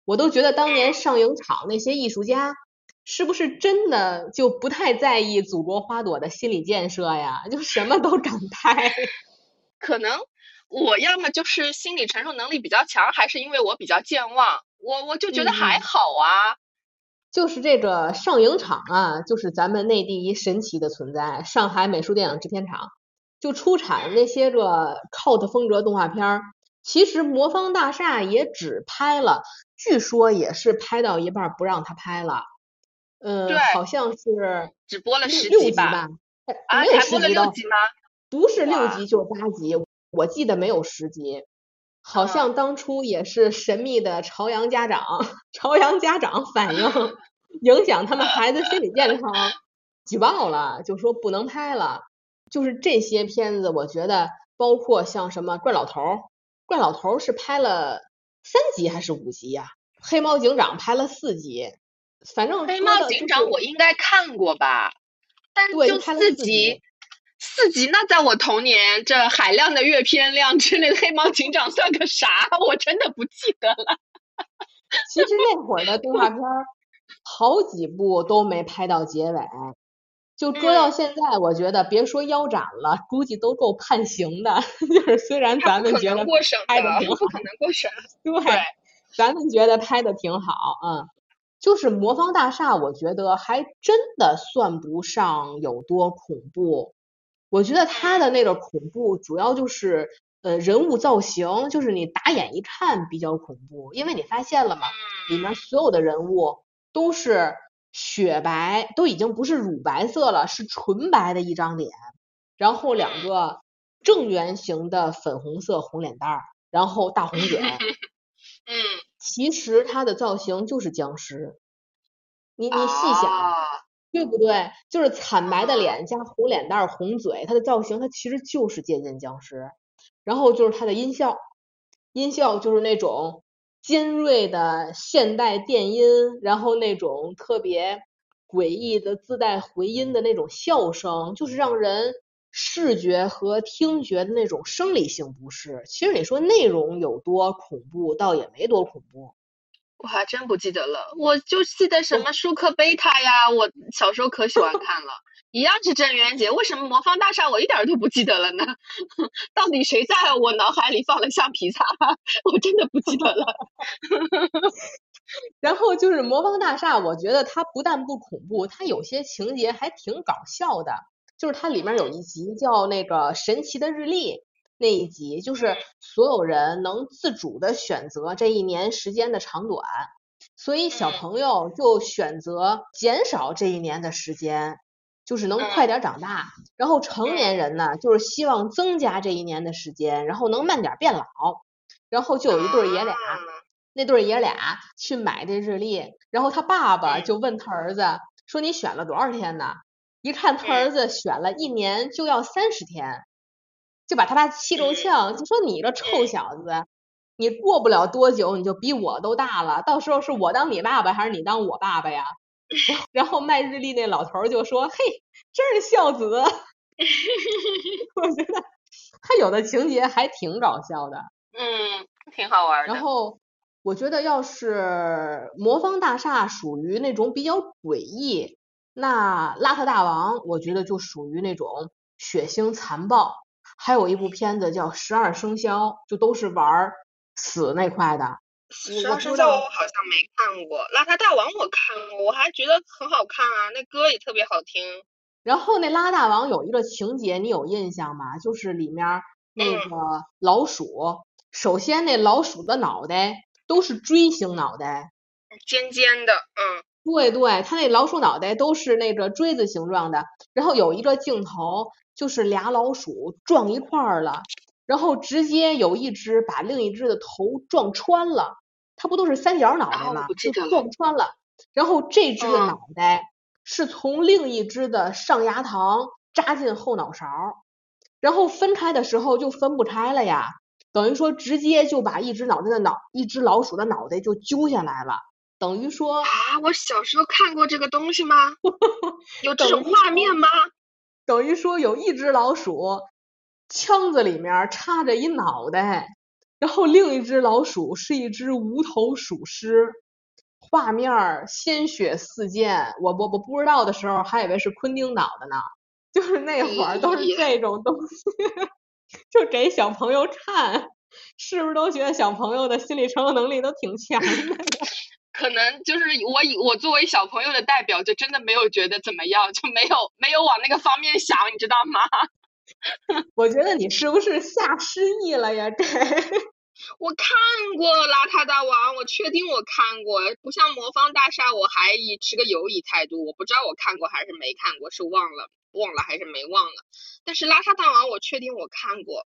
我都觉得当年上影厂那些艺术家是不是真的就不太在意祖国花朵的心理建设呀？就什么都敢拍，可能。我要么就是心理承受能力比较强，还是因为我比较健忘，我我就觉得还好啊。就是这个上影厂啊，就是咱们内地一神奇的存在，上海美术电影制片厂就出产那些个 cult 风格动画片儿。其实魔方大厦也只拍了，据说也是拍到一半不让他拍了，嗯，好像是只播了十集吧。啊，没有才播了六集吗？不是六集就是八集，我记得没有十集。好像当初也是神秘的朝阳家长，朝阳家长反映影响他们孩子心理健康，举报了，就说不能拍了。就是这些片子，我觉得包括像什么怪老头儿，怪老头儿是拍了三集还是五集呀、黑猫警长拍了四集，反正黑猫警长我应该看过吧，但就四集四集那在我童年这海量的阅片量之内，黑猫警长算个啥？我真的不记得了。其实那会儿的动画片儿，好几部都没拍到结尾，就搁到嗯现在，我觉得别说腰斩了，估计都够判刑的。就是虽然咱们觉得拍的挺，好不，可能过审。对，对，咱们觉得拍的挺好，嗯，就是魔方大厦，我觉得还真的算不上有多恐怖。我觉得他的那个恐怖主要就是呃人物造型，就是你打眼一看比较恐怖，因为你发现了吗？里面所有的人物都是雪白，都已经不是乳白色了，是纯白的一张脸，然后两个正圆形的粉红色红脸蛋儿，然后大红 嘴。嗯，其实他的造型就是僵尸，你你细想，啊对不对？就是惨白的脸加红脸蛋、红嘴，它的造型它其实就是接近僵尸。然后就是它的音效，音效就是那种尖锐的现代电音，然后那种特别诡异的自带回音的那种笑声，就是让人视觉和听觉的那种生理性不适。其实你说内容有多恐怖，倒也没多恐怖。我还真不记得了，我就记得什么舒克贝塔呀，我小时候可喜欢 看了，一样是郑渊洁，为什么魔方大厦我一点儿都不记得了呢？到底谁在我脑海里放了橡皮擦？我真的不记得了。然后就是魔方大厦，我觉得它不但不恐怖，它有些情节还挺搞笑的。就是它里面有一集叫那个神奇的日历，那一集就是所有人能自主的选择这一年时间的长短，所以小朋友就选择减少这一年的时间，就是能快点长大。然后成年人呢，就是希望增加这一年的时间，然后能慢点变老。然后就有一对爷俩。那对爷俩去买这日历，然后他爸爸就问他儿子说：“你选了多少天呢？”一看他儿子选了一年就要三十天，就把他爸气够嗯呛，就说：“你这臭小子，你过不了多久你就比我都大了，到时候是我当你爸爸还是你当我爸爸呀？”然后卖日历那老头儿就说：“嘿，真是孝子。”我觉得他有的情节还挺搞笑的。嗯，挺好玩的。然后我觉得要是魔方大厦属于那种比较诡异，那邋遢大王我觉得就属于那种血腥残暴。还有一部片子叫《十二生肖》，就都是玩儿死那块的。十二生肖我好像没看过，邋遢大王我看过，我还觉得很好看啊，那歌也特别好听。然后那邋遢大王有一个情节，你有印象吗？就是里面那嗯个老鼠，首先那老鼠的脑袋都是锥形脑袋，尖尖的，嗯对对，它那老鼠脑袋都是那个锥子形状的，然后有一个镜头就是俩老鼠撞一块儿了，然后直接有一只把另一只的头撞穿了，它不都是三角脑袋吗？就撞穿了，然后这只的嗯脑袋是从另一只的上牙膛扎进后脑勺，然后分开的时候就分不开了呀，等于说直接就把一只脑袋的脑一只老鼠的脑袋就揪下来了，等于说。啊，我小时候看过这个东西吗？有这种画面吗？等于说有一只老鼠，腔子里面插着一脑袋，然后另一只老鼠是一只无头鼠尸，画面鲜血四溅。我我我不知道的时候还以为是昆汀导的呢，就是那会儿都是这种东西，就给小朋友看，是不是都觉得小朋友的心理承受能力都挺强的？可能就是我以我作为小朋友的代表，就真的没有觉得怎么样，就没有没有往那个方面想，你知道吗？我觉得你是不是下失忆了呀？这。我看过《邋遢大王》，我确定我看过，不像《魔方大厦》，我还以持个犹疑态度，我不知道我看过还是没看过，是忘了。忘了还是没忘了。但是邋遢大王我确定我看过，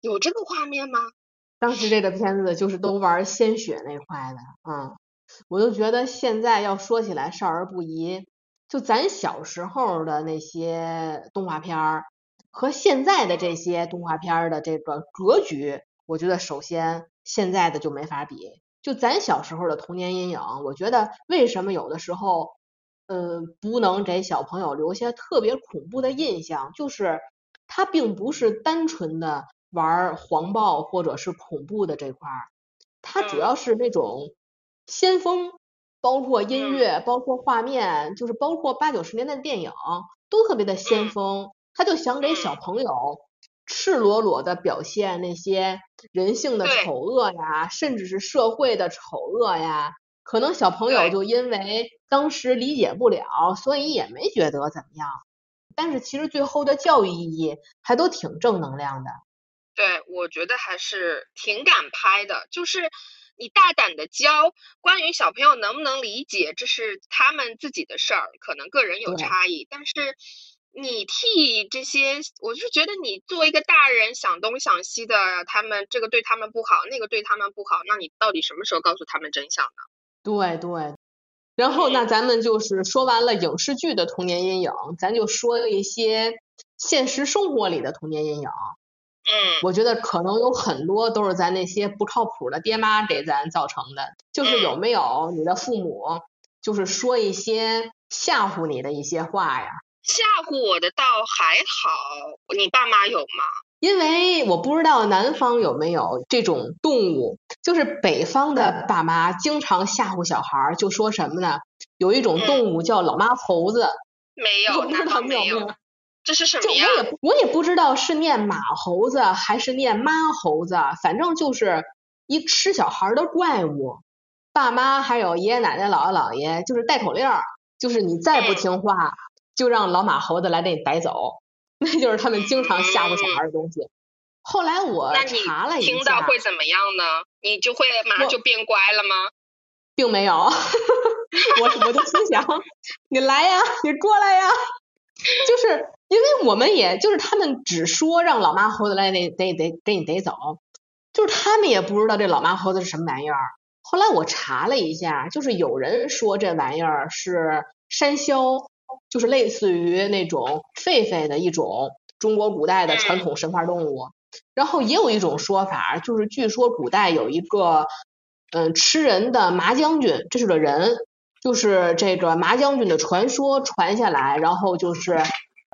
有这个画面吗？当时这个片子就是都玩鲜血那块的，嗯，我就觉得现在要说起来少儿不宜，就咱小时候的那些动画片儿和现在的这些动画片儿的这个格局，我觉得首先现在的就没法比。就咱小时候的童年阴影，我觉得为什么有的时候，嗯，不能给小朋友留下特别恐怖的印象，就是它并不是单纯的。玩黄暴或者是恐怖的这块儿，它主要是那种先锋，包括音乐，包括画面，就是包括八九十年代的电影都特别的先锋。他就想给小朋友赤裸裸的表现那些人性的丑恶呀，甚至是社会的丑恶呀。可能小朋友就因为当时理解不了，所以也没觉得怎么样。但是其实最后的教育意义还都挺正能量的。对，我觉得还是挺敢拍的，就是你大胆的教，关于小朋友能不能理解，这是他们自己的事儿，可能个人有差异。但是你替这些，我就觉得你作为一个大人想东想西的，他们这个对他们不好，那个对他们不好，那你到底什么时候告诉他们真相呢？对对。然后那咱们就是说完了影视剧的童年阴影，咱就说一些现实生活里的童年阴影。嗯，我觉得可能有很多都是咱那些不靠谱的爹妈给咱造成的。就是有没有你的父母，就是说一些吓唬你的一些话呀？吓唬我的倒还好，你爸妈有吗？因为我不知道南方有没有这种动物，就是北方的爸妈经常吓唬小孩，就说什么呢？有一种动物叫老妈猴子。没有，不知道没有？这是什么呀？我也我也不知道是念马猴子还是念妈猴子，反正就是一吃小孩的怪物。爸妈还有爷爷奶奶姥姥姥爷，就是带口令，就是你再不听话，就让老马猴子来给你逮走。那就是他们经常吓唬小孩的东西。后来我查了一下，听到会怎么样呢？你就会马上就变乖了吗？并没有，我我就心想，你来呀，你过来呀。就是因为我们也就是他们只说让老妈猴子来得得得给你逮走，就是他们也不知道这老妈猴子是什么玩意儿。后来我查了一下，就是有人说这玩意儿是山魈，就是类似于那种狒狒的一种中国古代的传统神话动物。然后也有一种说法，就是据说古代有一个嗯吃人的麻将军，这是个人。就是这个麻将军的传说传下来，然后就是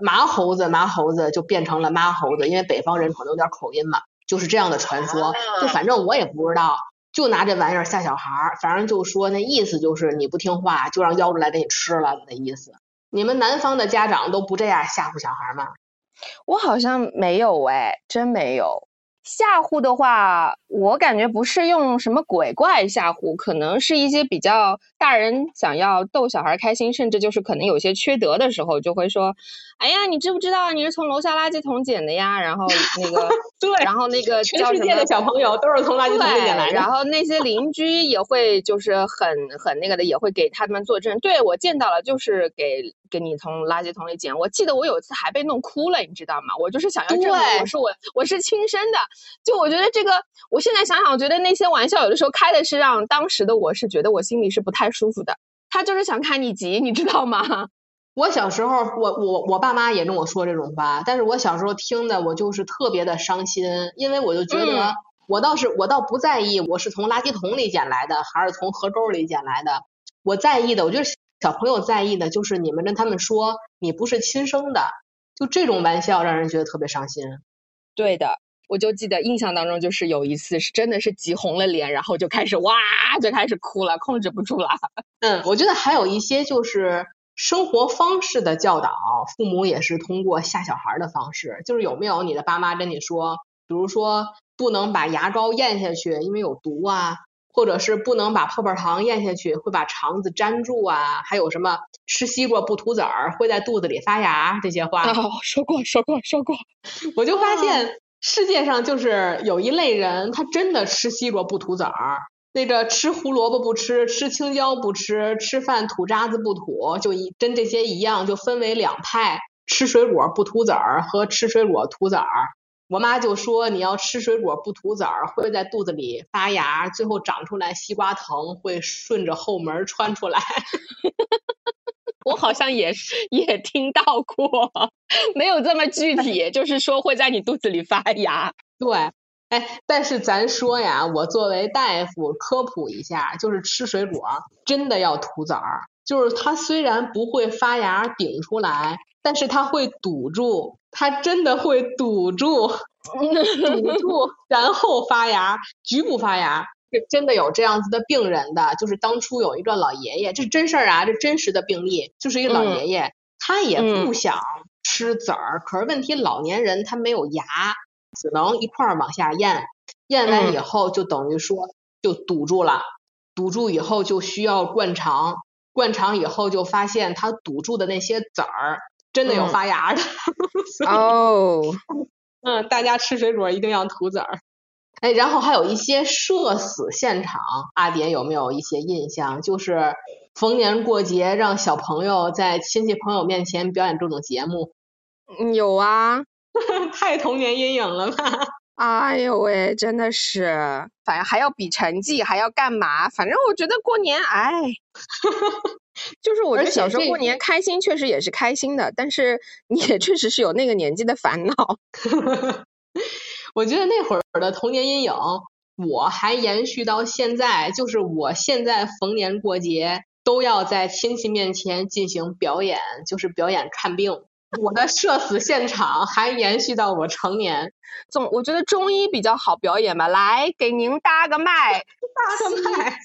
麻猴子，麻猴子就变成了妈猴子，因为北方人可能有点口音嘛，就是这样的传说。就反正我也不知道，就拿这玩意儿吓小孩儿，反正就说那意思就是你不听话，就让妖出来给你吃了的意思。你们南方的家长都不这样吓唬小孩吗？我好像没有哎，真没有。吓唬的话，我感觉不是用什么鬼怪吓唬，可能是一些比较大人想要逗小孩开心，甚至就是可能有些缺德的时候，就会说：“哎呀，你知不知道你是从楼下垃圾桶捡的呀？”然后那个，对，然后那个全世界的小朋友都是从垃圾桶里捡来的。然后那些邻居也会就是很很那个的，也会给他们作证。对我见到了，就是给给你从垃圾桶里捡。我记得我有一次还被弄哭了，你知道吗？我就是想要证明我是我我是亲生的。就我觉得这个，我现在想想，我觉得那些玩笑有的时候开的是让当时的我是觉得我心里是不太舒服的。他就是想看你急，你知道吗？我小时候，我我我爸妈也跟我说这种话，但是我小时候听的我就是特别的伤心，因为我就觉得我倒是我倒不在意我是从垃圾桶里捡来的还是从河沟里捡来的，我在意的，我觉得小朋友在意的就是你们跟他们说你不是亲生的，就这种玩笑让人觉得特别伤心。对的。我就记得印象当中，就是有一次是真的是急红了脸，然后就开始哇就开始哭了，控制不住了。嗯，我觉得还有一些就是生活方式的教导，父母也是通过吓小孩的方式。就是有没有你的爸妈跟你说，比如说不能把牙膏咽下去，因为有毒啊，或者是不能把泡泡糖咽下去，会把肠子粘住啊，还有什么吃西瓜不吐籽儿会在肚子里发芽这些话。哦，说过说过说过，我就发现。世界上就是有一类人，他真的吃西瓜不吐籽儿，那个吃胡萝卜不吃，吃青椒不吃，吃饭吐渣子不吐，就一跟这些一样，就分为两派。吃水果不吐籽儿和吃水果吐籽儿。我妈就说你要吃水果不吐籽儿，会在肚子里发芽，最后长出来西瓜藤，会顺着后门穿出来。我好像也是也听到过，没有这么具体，就是说会在你肚子里发芽。对，哎，但是咱说呀，我作为大夫科普一下，就是吃水果真的要吐籽儿，就是它虽然不会发芽顶出来。但是它会堵住，它真的会堵住，堵住，然后发芽，局部发芽，是真的有这样子的病人的，就是当初有一个老爷爷，这是真事儿啊，这真实的病例，就是一个老爷爷，他也不想吃籽儿，可是问题老年人他没有牙，只能一块儿往下咽，咽完以后就等于说就堵住了，堵住以后就需要灌肠，灌肠以后就发现他堵住的那些籽儿。真的有发芽的 哦，嗯，大家吃水果一定要吐籽儿，哎，然后还有一些社死现场，阿蝶有没有一些印象？就是逢年过节让小朋友在亲戚朋友面前表演这种节目，有啊，太童年阴影了吧？哎呦喂，真的是，反正还要比成绩，还要干嘛？反正我觉得过年，哎。就是我觉得小时候过年开心，确实也是开心的，但是你也确实是有那个年纪的烦恼。我觉得那会儿的童年阴影，我还延续到现在，就是我现在逢年过节都要在亲戚面前进行表演，就是表演看病。我的社死现场还延续到我成年。总我觉得中医比较好表演吧，来给您搭个脉，搭个脉。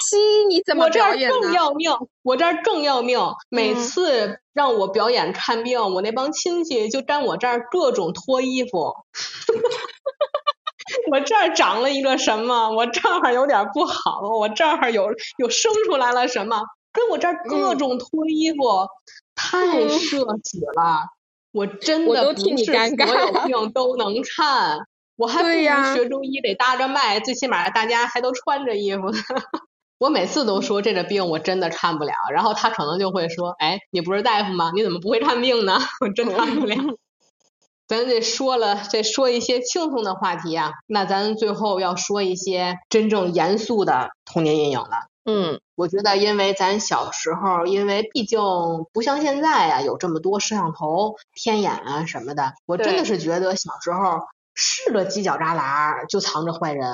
西医你怎么表演呢？我这儿更要命，我这儿更要命。每次让我表演看病，我那帮亲戚就站我这儿各种脱衣服。我这儿长了一个什么？我这儿有点不好，我这儿有有生出来了什么？跟我这儿各种脱衣服。太社死了，我真的不是所有病都能看，我还不如学中医得搭着脉，最起码大家还都穿着衣服呢。我每次都说这个病我真的看不了，然后他可能就会说，哎，你不是大夫吗？你怎么不会看病呢？我真看不了。咱这说了，这说一些轻松的话题啊，那咱最后要说一些真正严肃的童年阴影了。嗯，我觉得，因为咱小时候，因为毕竟不像现在呀，有这么多摄像头、天眼啊什么的。我真的是觉得小时候是个犄角旮旯就藏着坏人。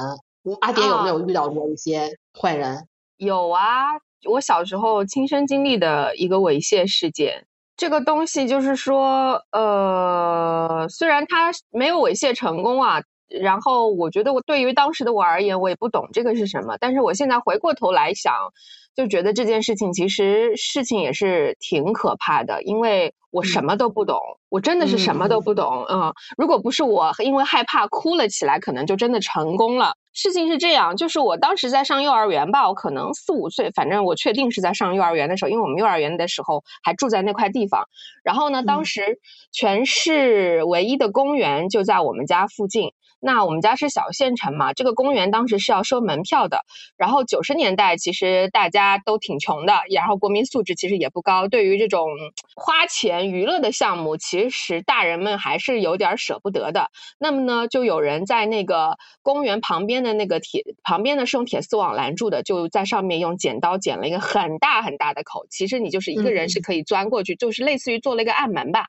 阿蝶有没有遇到过一些坏人？有啊，我小时候亲身经历的一个猥亵事件。这个东西就是说，呃，虽然他没有猥亵成功啊。然后我觉得我对于当时的我而言，我也不懂这个是什么。但是我现在回过头来想，就觉得这件事情其实事情也是挺可怕的，因为我什么都不懂，我真的是什么都不懂。嗯，如果不是我因为害怕哭了起来，可能就真的成功了。事情是这样，就是我当时在上幼儿园吧，我可能四五岁，反正我确定是在上幼儿园的时候，因为我们幼儿园的时候还住在那块地方。然后呢，当时全市唯一的公园就在我们家附近。那我们家是小县城嘛，这个公园当时是要收门票的。然后九十年代其实大家都挺穷的，然后国民素质其实也不高，对于这种花钱娱乐的项目，其实大人们还是有点舍不得的。那么呢，就有人在那个公园旁边的那个铁旁边呢是用铁丝网拦住的，就在上面用剪刀剪了一个很大很大的口，其实你就是一个人是可以钻过去，就是类似于做了一个暗门吧。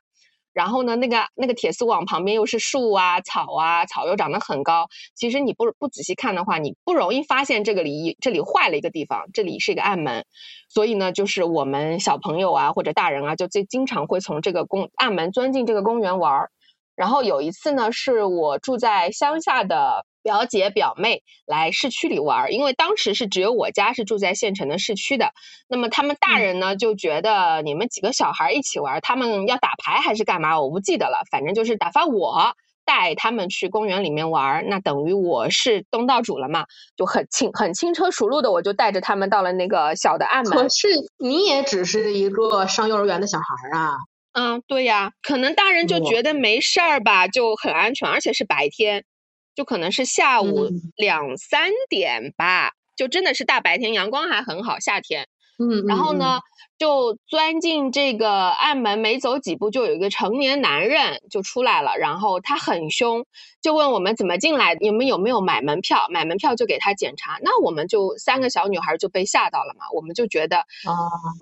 然后呢，那个那个铁丝网旁边又是树啊、草啊，草又长得很高。其实你不不仔细看的话，你不容易发现这个里这里坏了一个地方，这里是一个暗门。所以呢，就是我们小朋友啊或者大人啊，就最经常会从这个公暗门钻进这个公园玩儿。然后有一次呢，是我住在乡下的。表姐表妹来市区里玩，因为当时是只有我家是住在县城的市区的。那么他们大人呢就觉得你们几个小孩一起玩，他们要打牌还是干嘛？我不记得了。反正就是打发我带他们去公园里面玩，那等于我是东道主了嘛，就很轻很轻车熟路的，我就带着他们到了那个小的暗门。可是你也只是一个上幼儿园的小孩啊。嗯，对呀，可能大人就觉得没事儿吧，就很安全，而且是白天。就可能是下午两三点吧，就真的是大白天，阳光还很好，夏天。嗯，然后呢，就钻进这个暗门，没走几步就有一个成年男人就出来了，然后他很凶，就问我们怎么进来，你们有没有买门票？买门票就给他检查。那我们就三个小女孩就被吓到了嘛，我们就觉得啊，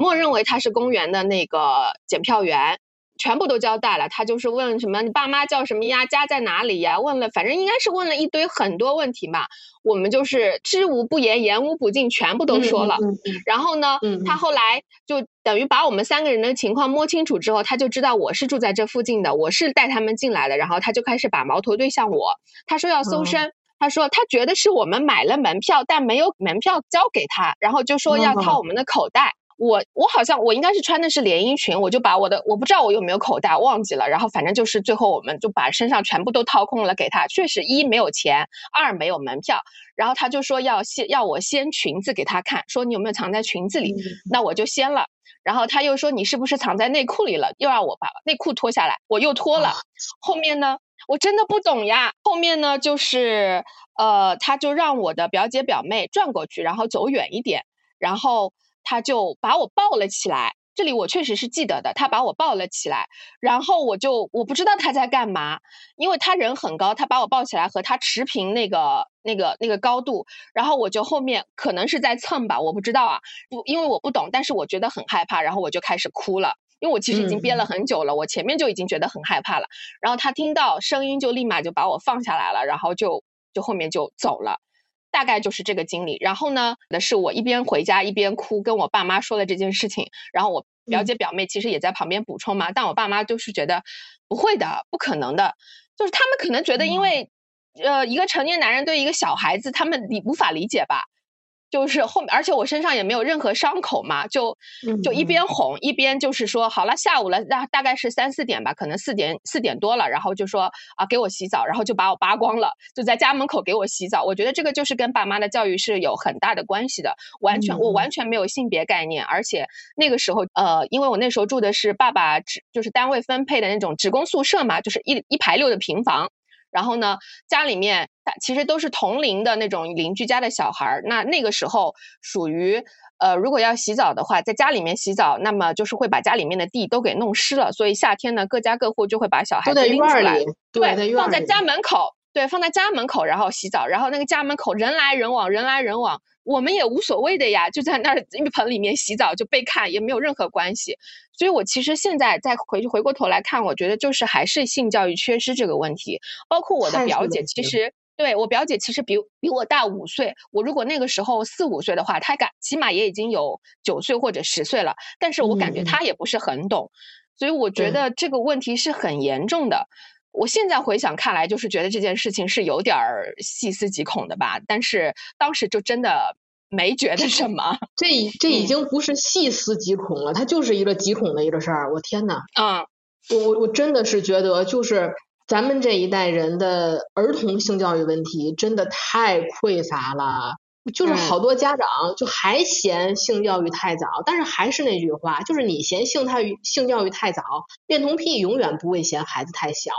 默认为他是公园的那个检票员。全部都交代了，他就是问什么你爸妈叫什么呀，家在哪里呀？问了，反正应该是问了一堆很多问题嘛。我们就是知无不言，言无不尽，全部都说了。然后呢，他后来就等于把我们三个人的情况摸清楚之后，他就知道我是住在这附近的，我是带他们进来的。然后他就开始把矛头对向我，他说要搜身，他说他觉得是我们买了门票，但没有门票交给他，然后就说要掏我们的口袋。我我好像我应该是穿的是连衣裙，我就把我的我不知道我有没有口袋忘记了，然后反正就是最后我们就把身上全部都掏空了给他，确实一没有钱，二没有门票，然后他就说要先要我掀裙子给他看，说你有没有藏在裙子里，那我就掀了，然后他又说你是不是藏在内裤里了，又让我把内裤脱下来，我又脱了，后面呢我真的不懂呀，后面呢就是呃他就让我的表姐表妹转过去，然后走远一点，然后。他就把我抱了起来，这里我确实是记得的。他把我抱了起来，然后我就我不知道他在干嘛，因为他人很高，他把我抱起来和他持平那个那个那个高度，然后我就后面可能是在蹭吧，我不知道啊，不因为我不懂，但是我觉得很害怕，然后我就开始哭了，因为我其实已经憋了很久了，我前面就已经觉得很害怕了，然后他听到声音就立马就把我放下来了，然后就就后面就走了。大概就是这个经历，然后呢，的是我一边回家一边哭，跟我爸妈说了这件事情，然后我表姐表妹其实也在旁边补充嘛，但我爸妈就是觉得不会的，不可能的，就是他们可能觉得，因为呃一个成年男人对一个小孩子，他们理无法理解吧。就是后面，而且我身上也没有任何伤口嘛，就就一边哄一边就是说，好了，下午了，大大概是三四点吧，可能四点四点多了，然后就说啊，给我洗澡，然后就把我扒光了，就在家门口给我洗澡。我觉得这个就是跟爸妈的教育是有很大的关系的，完全我完全没有性别概念，而且那个时候呃，因为我那时候住的是爸爸职就是单位分配的那种职工宿舍嘛，就是一一排六的平房。然后呢，家里面其实都是同龄的那种邻居家的小孩儿。那那个时候属于，呃，如果要洗澡的话，在家里面洗澡，那么就是会把家里面的地都给弄湿了。所以夏天呢，各家各户就会把小孩子拎出来，对，放在家门口。对，放在家门口，然后洗澡，然后那个家门口人来人往，人来人往，我们也无所谓的呀，就在那儿浴盆里面洗澡就被看，也没有任何关系。所以我其实现在再回去回过头来看，我觉得就是还是性教育缺失这个问题。包括我的表姐，其实对我表姐其实比比我大五岁，我如果那个时候四五岁的话，她感起码也已经有九岁或者十岁了，但是我感觉她也不是很懂，所以我觉得这个问题是很严重的。我现在回想看来，就是觉得这件事情是有点儿细思极恐的吧，但是当时就真的没觉得什么。这这已经不是细思极恐了，它就是一个极恐的一个事儿。我天呐，嗯，我我我真的是觉得，就是咱们这一代人的儿童性教育问题真的太匮乏了。就是好多家长就还嫌性教育太早，但是还是那句话，就是你嫌性太性教育太早，恋童癖永远不会嫌孩子太小。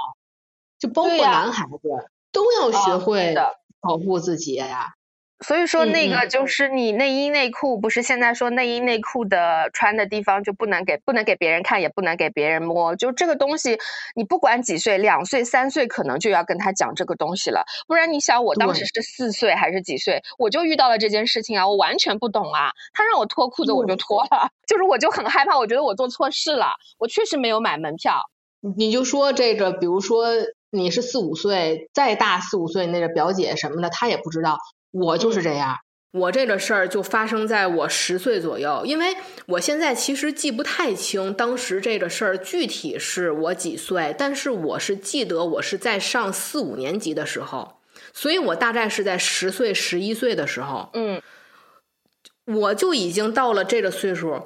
就包括男孩子都要学会保护自己呀。所以说，那个就是你内衣内裤，不是现在说内衣内裤的穿的地方就不能给不能给别人看，也不能给别人摸。就这个东西，你不管几岁，两岁三岁可能就要跟他讲这个东西了。不然你想，我当时是四岁还是几岁，我就遇到了这件事情啊，我完全不懂啊。他让我脱裤子，我就脱了，就是我就很害怕，我觉得我做错事了，我确实没有买门票。你就说这个，比如说。你是四五岁，再大四五岁那个表姐什么的，她也不知道。我就是这样，我这个事儿就发生在我十岁左右，因为我现在其实记不太清当时这个事儿具体是我几岁，但是我是记得我是在上四五年级的时候，所以我大概是在十岁十一岁的时候，嗯，我就已经到了这个岁数，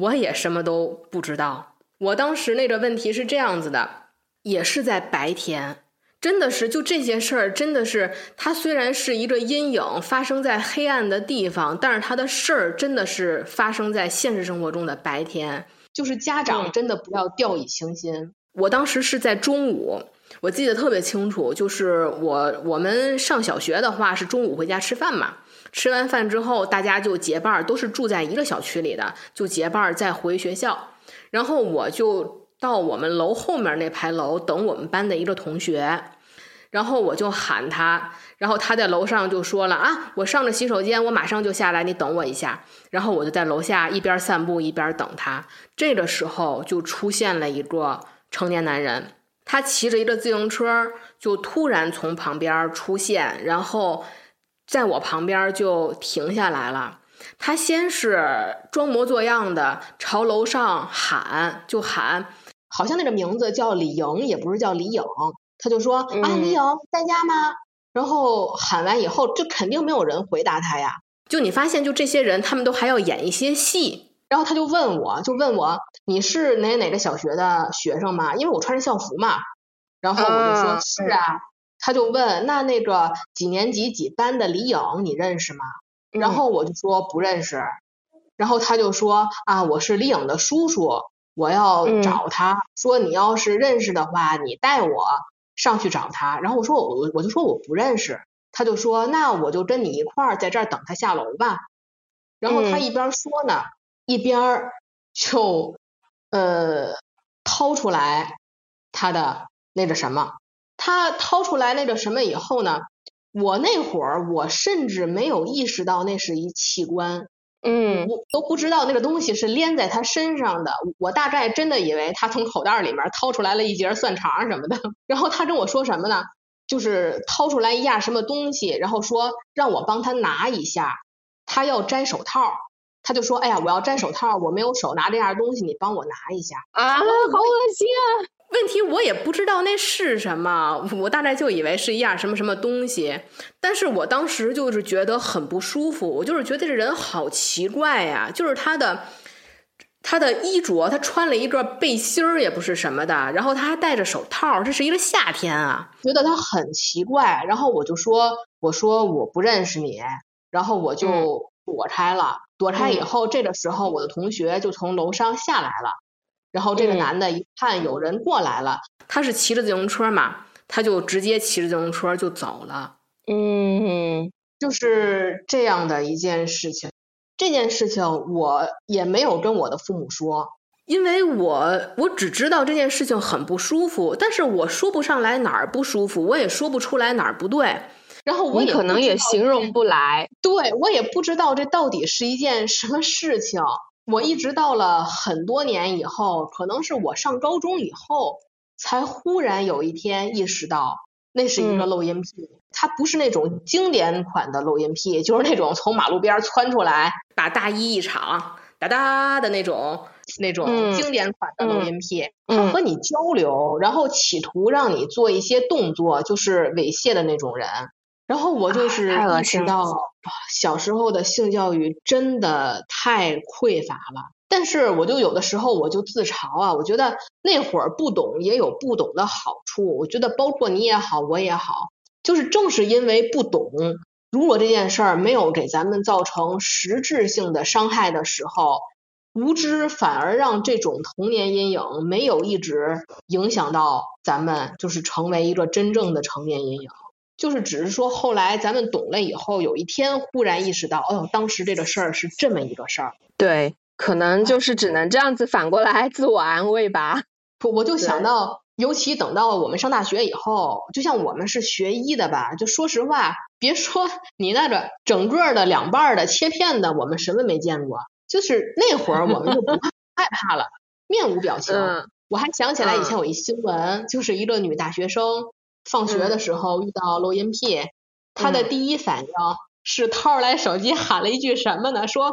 我也什么都不知道。我当时那个问题是这样子的。也是在白天，真的是就这些事儿，真的是它虽然是一个阴影发生在黑暗的地方，但是它的事儿真的是发生在现实生活中的白天。就是家长真的不要掉以轻心。我当时是在中午，我记得特别清楚，就是我我们上小学的话是中午回家吃饭嘛，吃完饭之后大家就结伴儿，都是住在一个小区里的，就结伴儿再回学校。然后我就到我们楼后面那排楼等我们班的一个同学，然后我就喊他，然后他在楼上就说了啊，我上着洗手间，我马上就下来，你等我一下。然后我就在楼下一边散步一边等他。这个时候就出现了一个成年男人，他骑着一个自行车，就突然从旁边出现，然后在我旁边就停下来了。他先是装模作样的朝楼上喊，就喊，好像那个名字叫李莹，也不是叫李颖。他就说啊，李颖在家吗？然后喊完以后，就肯定没有人回答他呀。就你发现，就这些人，他们都还要演一些戏。然后他就问我，就问我你是哪哪个小学的学生吗？因为我穿着校服嘛。然后我就说是啊。他就问那那个几年级几班的李颖你认识吗？然后我就说不认识，然后他就说啊，我是李颖的叔叔，我要找他，说你要是认识的话，你带我上去找他。然后我说我我就说我不认识，他就说那我就跟你一块儿在这儿等他下楼吧。然后他一边说呢，一边就呃掏出来他的那个什么，他掏出来那个什么以后呢？我那会儿，我甚至没有意识到那是一器官，嗯，我都不知道那个东西是连在他身上的。我大概真的以为他从口袋里面掏出来了一节蒜肠什么的。然后他跟我说什么呢？就是掏出来一样什么东西，然后说让我帮他拿一下。他要摘手套，他就说：“哎呀，我要摘手套，我没有手拿这样东西，你帮我拿一下。”啊，好恶心啊！问题我也不知道那是什么，我大概就以为是一样什么什么东西，但是我当时就是觉得很不舒服，我就是觉得这人好奇怪呀，就是他的他的衣着，他穿了一个背心儿也不是什么的，然后他还戴着手套，这是一个夏天啊，觉得他很奇怪，然后我就说我说我不认识你，然后我就躲开了，躲开以后，这个时候我的同学就从楼上下来了。然后这个男的一看有人过来了，他是骑着自行车嘛，他就直接骑着自行车就走了。嗯，就是这样的一件事情。这件事情我也没有跟我的父母说，因为我我只知道这件事情很不舒服，但是我说不上来哪儿不舒服，我也说不出来哪儿不对。然后我可能也形容不来，对我也不知道这到底是一件什么事情。我一直到了很多年以后，可能是我上高中以后，才忽然有一天意识到，那是一个漏音癖。它不是那种经典款的漏音癖，就是那种从马路边窜出来把大衣一敞，哒哒的那种那种经典款的录音癖。他和你交流，然后企图让你做一些动作，就是猥亵的那种人。然后我就是意识到，小时候的性教育真的太匮乏了。但是我就有的时候我就自嘲啊，我觉得那会儿不懂也有不懂的好处。我觉得包括你也好，我也好，就是正是因为不懂，如果这件事儿没有给咱们造成实质性的伤害的时候，无知反而让这种童年阴影没有一直影响到咱们，就是成为一个真正的成年阴影。就是只是说，后来咱们懂了以后，有一天忽然意识到，哦，当时这个事儿是这么一个事儿。对，可能就是只能这样子反过来 自我安慰吧。我，我就想到，尤其等到我们上大学以后，就像我们是学医的吧，就说实话，别说你那个整个的两半的切片的，我们什么没见过。就是那会儿我们就不 害怕了，面无表情。我还想起来以前有一新闻，就是一个女大学生。放学的时候遇到录音癖，他的第一反应是掏出来手机喊了一句什么呢？说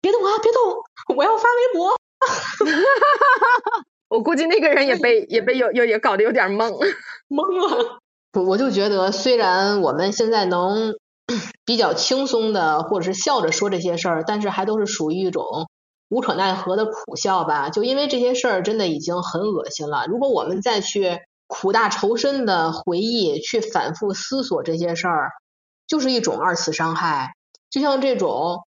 别动啊，别动，我要发微博。我估计那个人也被也被有有也搞得有点懵 懵了。我我就觉得，虽然我们现在能 比较轻松的或者是笑着说这些事儿，但是还都是属于一种无可奈何的苦笑吧。就因为这些事儿真的已经很恶心了。如果我们再去。苦大仇深的回忆，去反复思索这些事儿，就是一种二次伤害。就像这种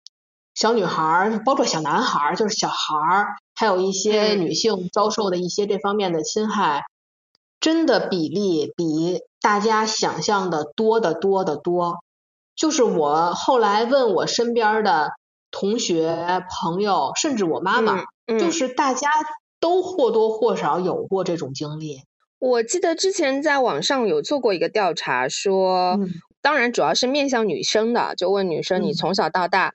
小女孩儿，包括小男孩儿，就是小孩儿，还有一些女性遭受的一些这方面的侵害，真的比例比大家想象的多得多得多。就是我后来问我身边的同学、朋友，甚至我妈妈，就是大家都或多或少有过这种经历。我记得之前在网上有做过一个调查，说，当然主要是面向女生的，就问女生你从小到大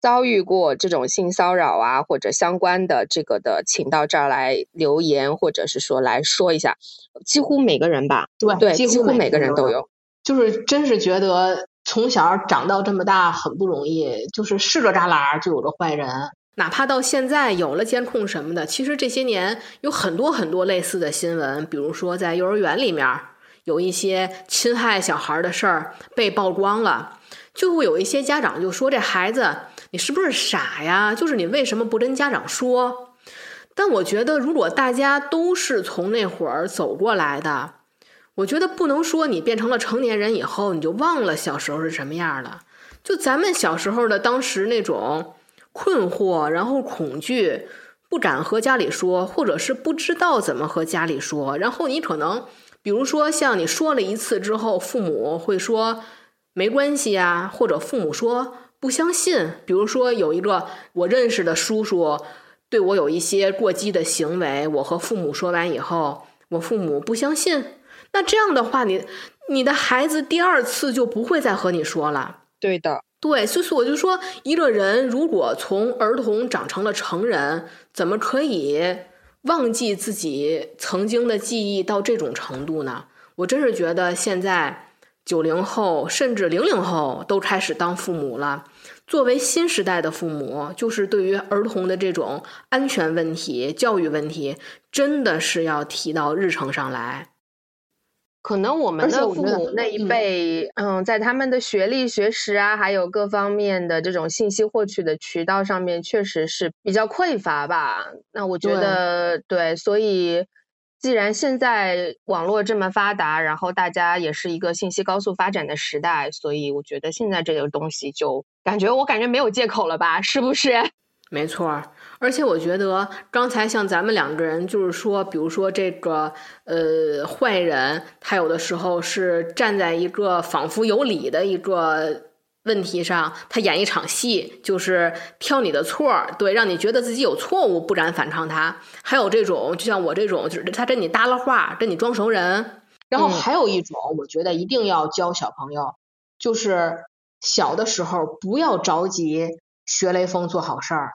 遭遇过这种性骚扰啊，或者相关的这个的，请到这儿来留言，或者是说来说一下。几乎每个人吧，对，几乎每个人都有。就是真是觉得从小长到这么大很不容易，就是是个栅栏就有个坏人。哪怕到现在有了监控什么的，其实这些年有很多很多类似的新闻，比如说在幼儿园里面有一些侵害小孩的事儿被曝光了，就会有一些家长就说：“这孩子你是不是傻呀？就是你为什么不跟家长说？”但我觉得，如果大家都是从那会儿走过来的，我觉得不能说你变成了成年人以后你就忘了小时候是什么样了。就咱们小时候的当时那种。困惑，然后恐惧，不敢和家里说，或者是不知道怎么和家里说。然后你可能，比如说像你说了一次之后，父母会说没关系啊，或者父母说不相信。比如说有一个我认识的叔叔对我有一些过激的行为，我和父母说完以后，我父母不相信。那这样的话，你你的孩子第二次就不会再和你说了。对的。对，所以我就说，一个人如果从儿童长成了成人，怎么可以忘记自己曾经的记忆到这种程度呢？我真是觉得现在九零后甚至零零后都开始当父母了。作为新时代的父母，就是对于儿童的这种安全问题、教育问题，真的是要提到日程上来。可能我们的父母那一辈，嗯，在他们的学历、学识啊，还有各方面的这种信息获取的渠道上面，确实是比较匮乏吧。那我觉得，对，所以既然现在网络这么发达，然后大家也是一个信息高速发展的时代，所以我觉得现在这个东西就感觉，我感觉没有借口了吧？是不是？没错。而且我觉得，刚才像咱们两个人，就是说，比如说这个呃坏人，他有的时候是站在一个仿佛有理的一个问题上，他演一场戏，就是挑你的错儿，对，让你觉得自己有错误，不敢反抗他。还有这种，就像我这种，就是他跟你搭了话，跟你装熟人。然后还有一种，我觉得一定要教小朋友，就是小的时候不要着急学雷锋做好事儿。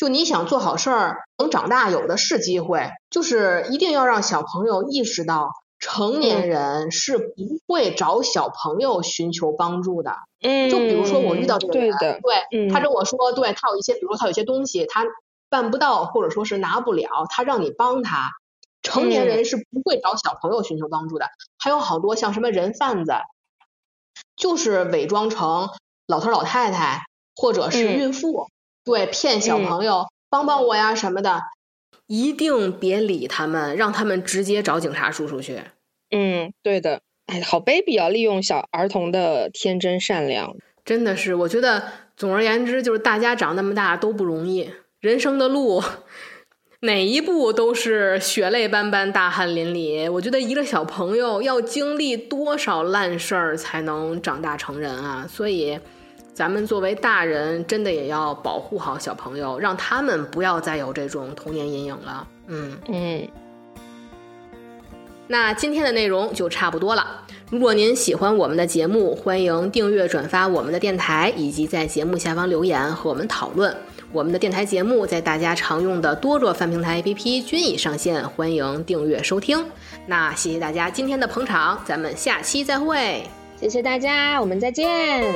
就你想做好事儿，等长大有的是机会。就是一定要让小朋友意识到，成年人是不会找小朋友寻求帮助的。嗯，就比如说我遇到这个人，对他跟我说，对他有一些，比如说他有些东西他办不到，或者说是拿不了，他让你帮他。成年人是不会找小朋友寻求帮助的。还有好多像什么人贩子，就是伪装成老头老太太或者是孕妇。对，骗小朋友帮帮我呀什么的，一定别理他们，让他们直接找警察叔叔去。嗯，对的。哎，好卑鄙啊！利用小儿童的天真善良，真的是。我觉得，总而言之，就是大家长那么大都不容易，人生的路哪一步都是血泪斑斑、大汗淋漓。我觉得一个小朋友要经历多少烂事儿才能长大成人啊？所以。咱们作为大人，真的也要保护好小朋友，让他们不要再有这种童年阴影了。嗯嗯。那今天的内容就差不多了。如果您喜欢我们的节目，欢迎订阅、转发我们的电台，以及在节目下方留言和我们讨论。我们的电台节目在大家常用的多个泛平台 APP 均已上线，欢迎订阅收听。那谢谢大家今天的捧场，咱们下期再会。谢谢大家，我们再见。